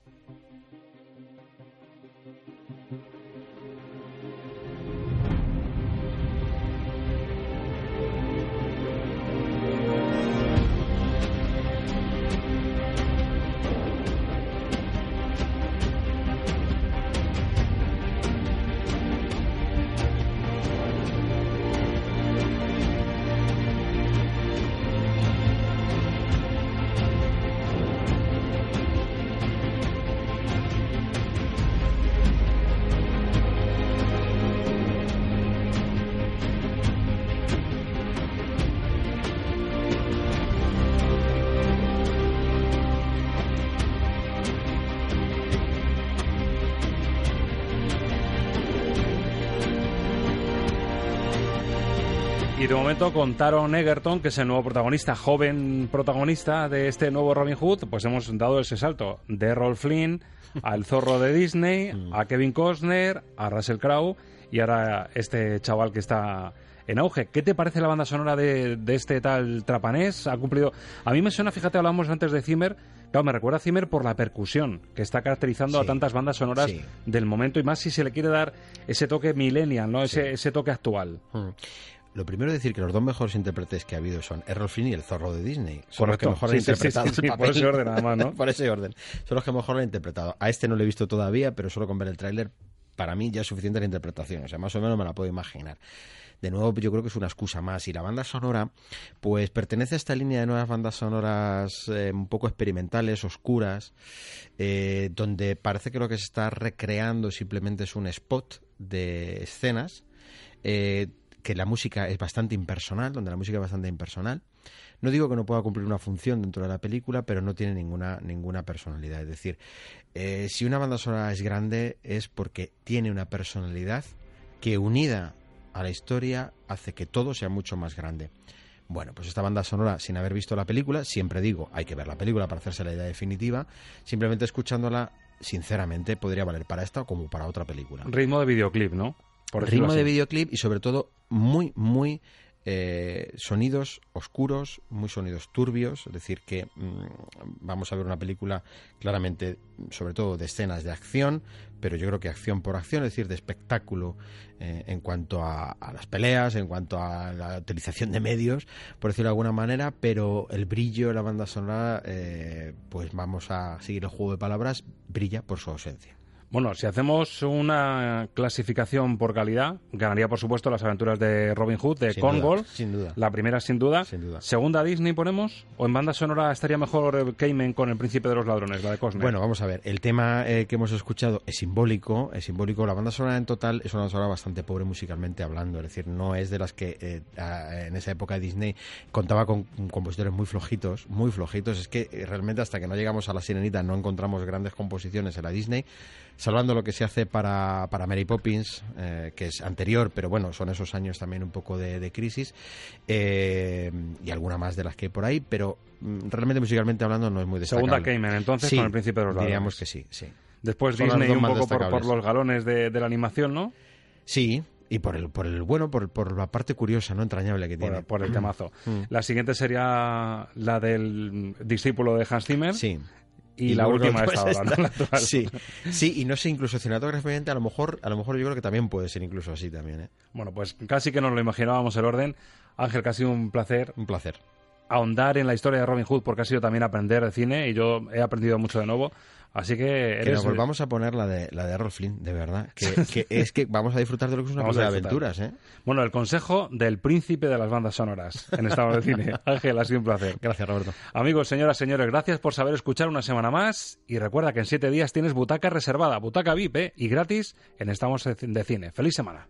Y de momento con Taron Egerton, que es el nuevo protagonista, joven protagonista de este nuevo Robin Hood, pues hemos dado ese salto de Errol Flynn al zorro de Disney, a Kevin Costner, a Russell Crowe y ahora este chaval que está en auge. ¿Qué te parece la banda sonora de, de este tal trapanés? Ha cumplido... A mí me suena, fíjate, hablamos antes de Zimmer, claro, me recuerda a Zimmer por la percusión que está caracterizando a tantas bandas sonoras Sí. del momento y más si se le quiere dar ese toque millennial, ¿no? Ese, ese toque actual. Mm. Lo primero es decir que los dos mejores intérpretes que ha habido son Errol Flynn y el zorro de Disney. Son los que mejor Sí, han sí, interpretado sí, el por ese orden, además, ¿no? por ese orden. Son los que mejor lo han interpretado. A este no lo he visto todavía, pero solo con ver el tráiler, para mí ya es suficiente la interpretación. O sea, más o menos me la puedo imaginar. De nuevo, yo creo que es una excusa más. Y la banda sonora, pues pertenece a esta línea de nuevas bandas sonoras eh, un poco experimentales, oscuras, eh, donde parece que lo que se está recreando simplemente es un spot de escenas. eh, que la música es bastante impersonal, donde la música es bastante impersonal. No digo que no pueda cumplir una función dentro de la película, pero no tiene ninguna, ninguna personalidad. Es decir, eh, si una banda sonora es grande es porque tiene una personalidad que unida a la historia hace que todo sea mucho más grande. Bueno, pues esta banda sonora, sin haber visto la película, siempre digo, hay que ver la película para hacerse la idea definitiva, simplemente escuchándola, sinceramente, podría valer para esta como para otra película. Ritmo de videoclip, ¿no? Por ritmo de videoclip y sobre todo muy, muy eh, sonidos oscuros, muy sonidos turbios, es decir, que mm, vamos a ver una película claramente, sobre todo de escenas de acción, pero yo creo que acción por acción, es decir, de espectáculo eh, en cuanto a, a las peleas, en cuanto a la utilización de medios, por decirlo de alguna manera, pero el brillo de la banda sonora, eh, pues vamos a seguir el juego de palabras, brilla por su ausencia. Bueno, si hacemos una clasificación por calidad, ganaría por supuesto las aventuras de Robin Hood, de Sin Cornwall. duda, sin duda. La primera sin duda. Sin duda. Segunda Disney ponemos. ¿O en banda sonora estaría mejor eh, Cayman con El Príncipe de los Ladrones, la de Cosner? Bueno, vamos a ver. El tema eh, que hemos escuchado es simbólico. Es simbólico. La banda sonora en total es una banda sonora bastante pobre musicalmente hablando. Es decir, no es de las que eh, en esa época de Disney contaba con compositores muy flojitos, muy flojitos. Es que eh, realmente hasta que no llegamos a La Sirenita no encontramos grandes composiciones en la Disney. Salvando lo que se hace para, para Mary Poppins, eh, que es anterior, pero bueno, son esos años también un poco de, de crisis, eh, y alguna más de las que hay por ahí, pero mm, realmente musicalmente hablando no es muy destacable. Segunda Cayman, entonces, Sí, con El Príncipe de los Ladrones. Diríamos que sí, sí. Después Son Disney un poco por, los galones de, de la animación, ¿no? Sí, y por el, por el bueno, por, por la parte curiosa, no entrañable que tiene. Por, por el temazo. Mm. La siguiente sería la del discípulo de Hans Zimmer. Sí. Y, la última esta- la natural. Sí, sí, y no sé, incluso cinematográficamente a lo mejor, a lo mejor yo creo que también puede ser incluso así también, ¿eh? Bueno, pues casi que nos lo imaginábamos el orden. Ángel, sido un placer. Un placer. Ahondar en la historia de Robin Hood porque ha sido también aprender de cine y yo he aprendido mucho de nuevo. Así que nos volvamos a poner la de la de Errol Flynn, de verdad. Que, que es que vamos a disfrutar de lo que es una película de aventuras, ¿eh? Bueno, el consejo del príncipe de las bandas sonoras en Estado de Cine. Ángel, ha sido un placer. Gracias, Roberto. Amigos, señoras, señores, gracias por saber escuchar una semana más y recuerda que en siete días tienes butaca reservada, butaca VIP ¿eh? y gratis en Estamos de Cine. ¡Feliz semana!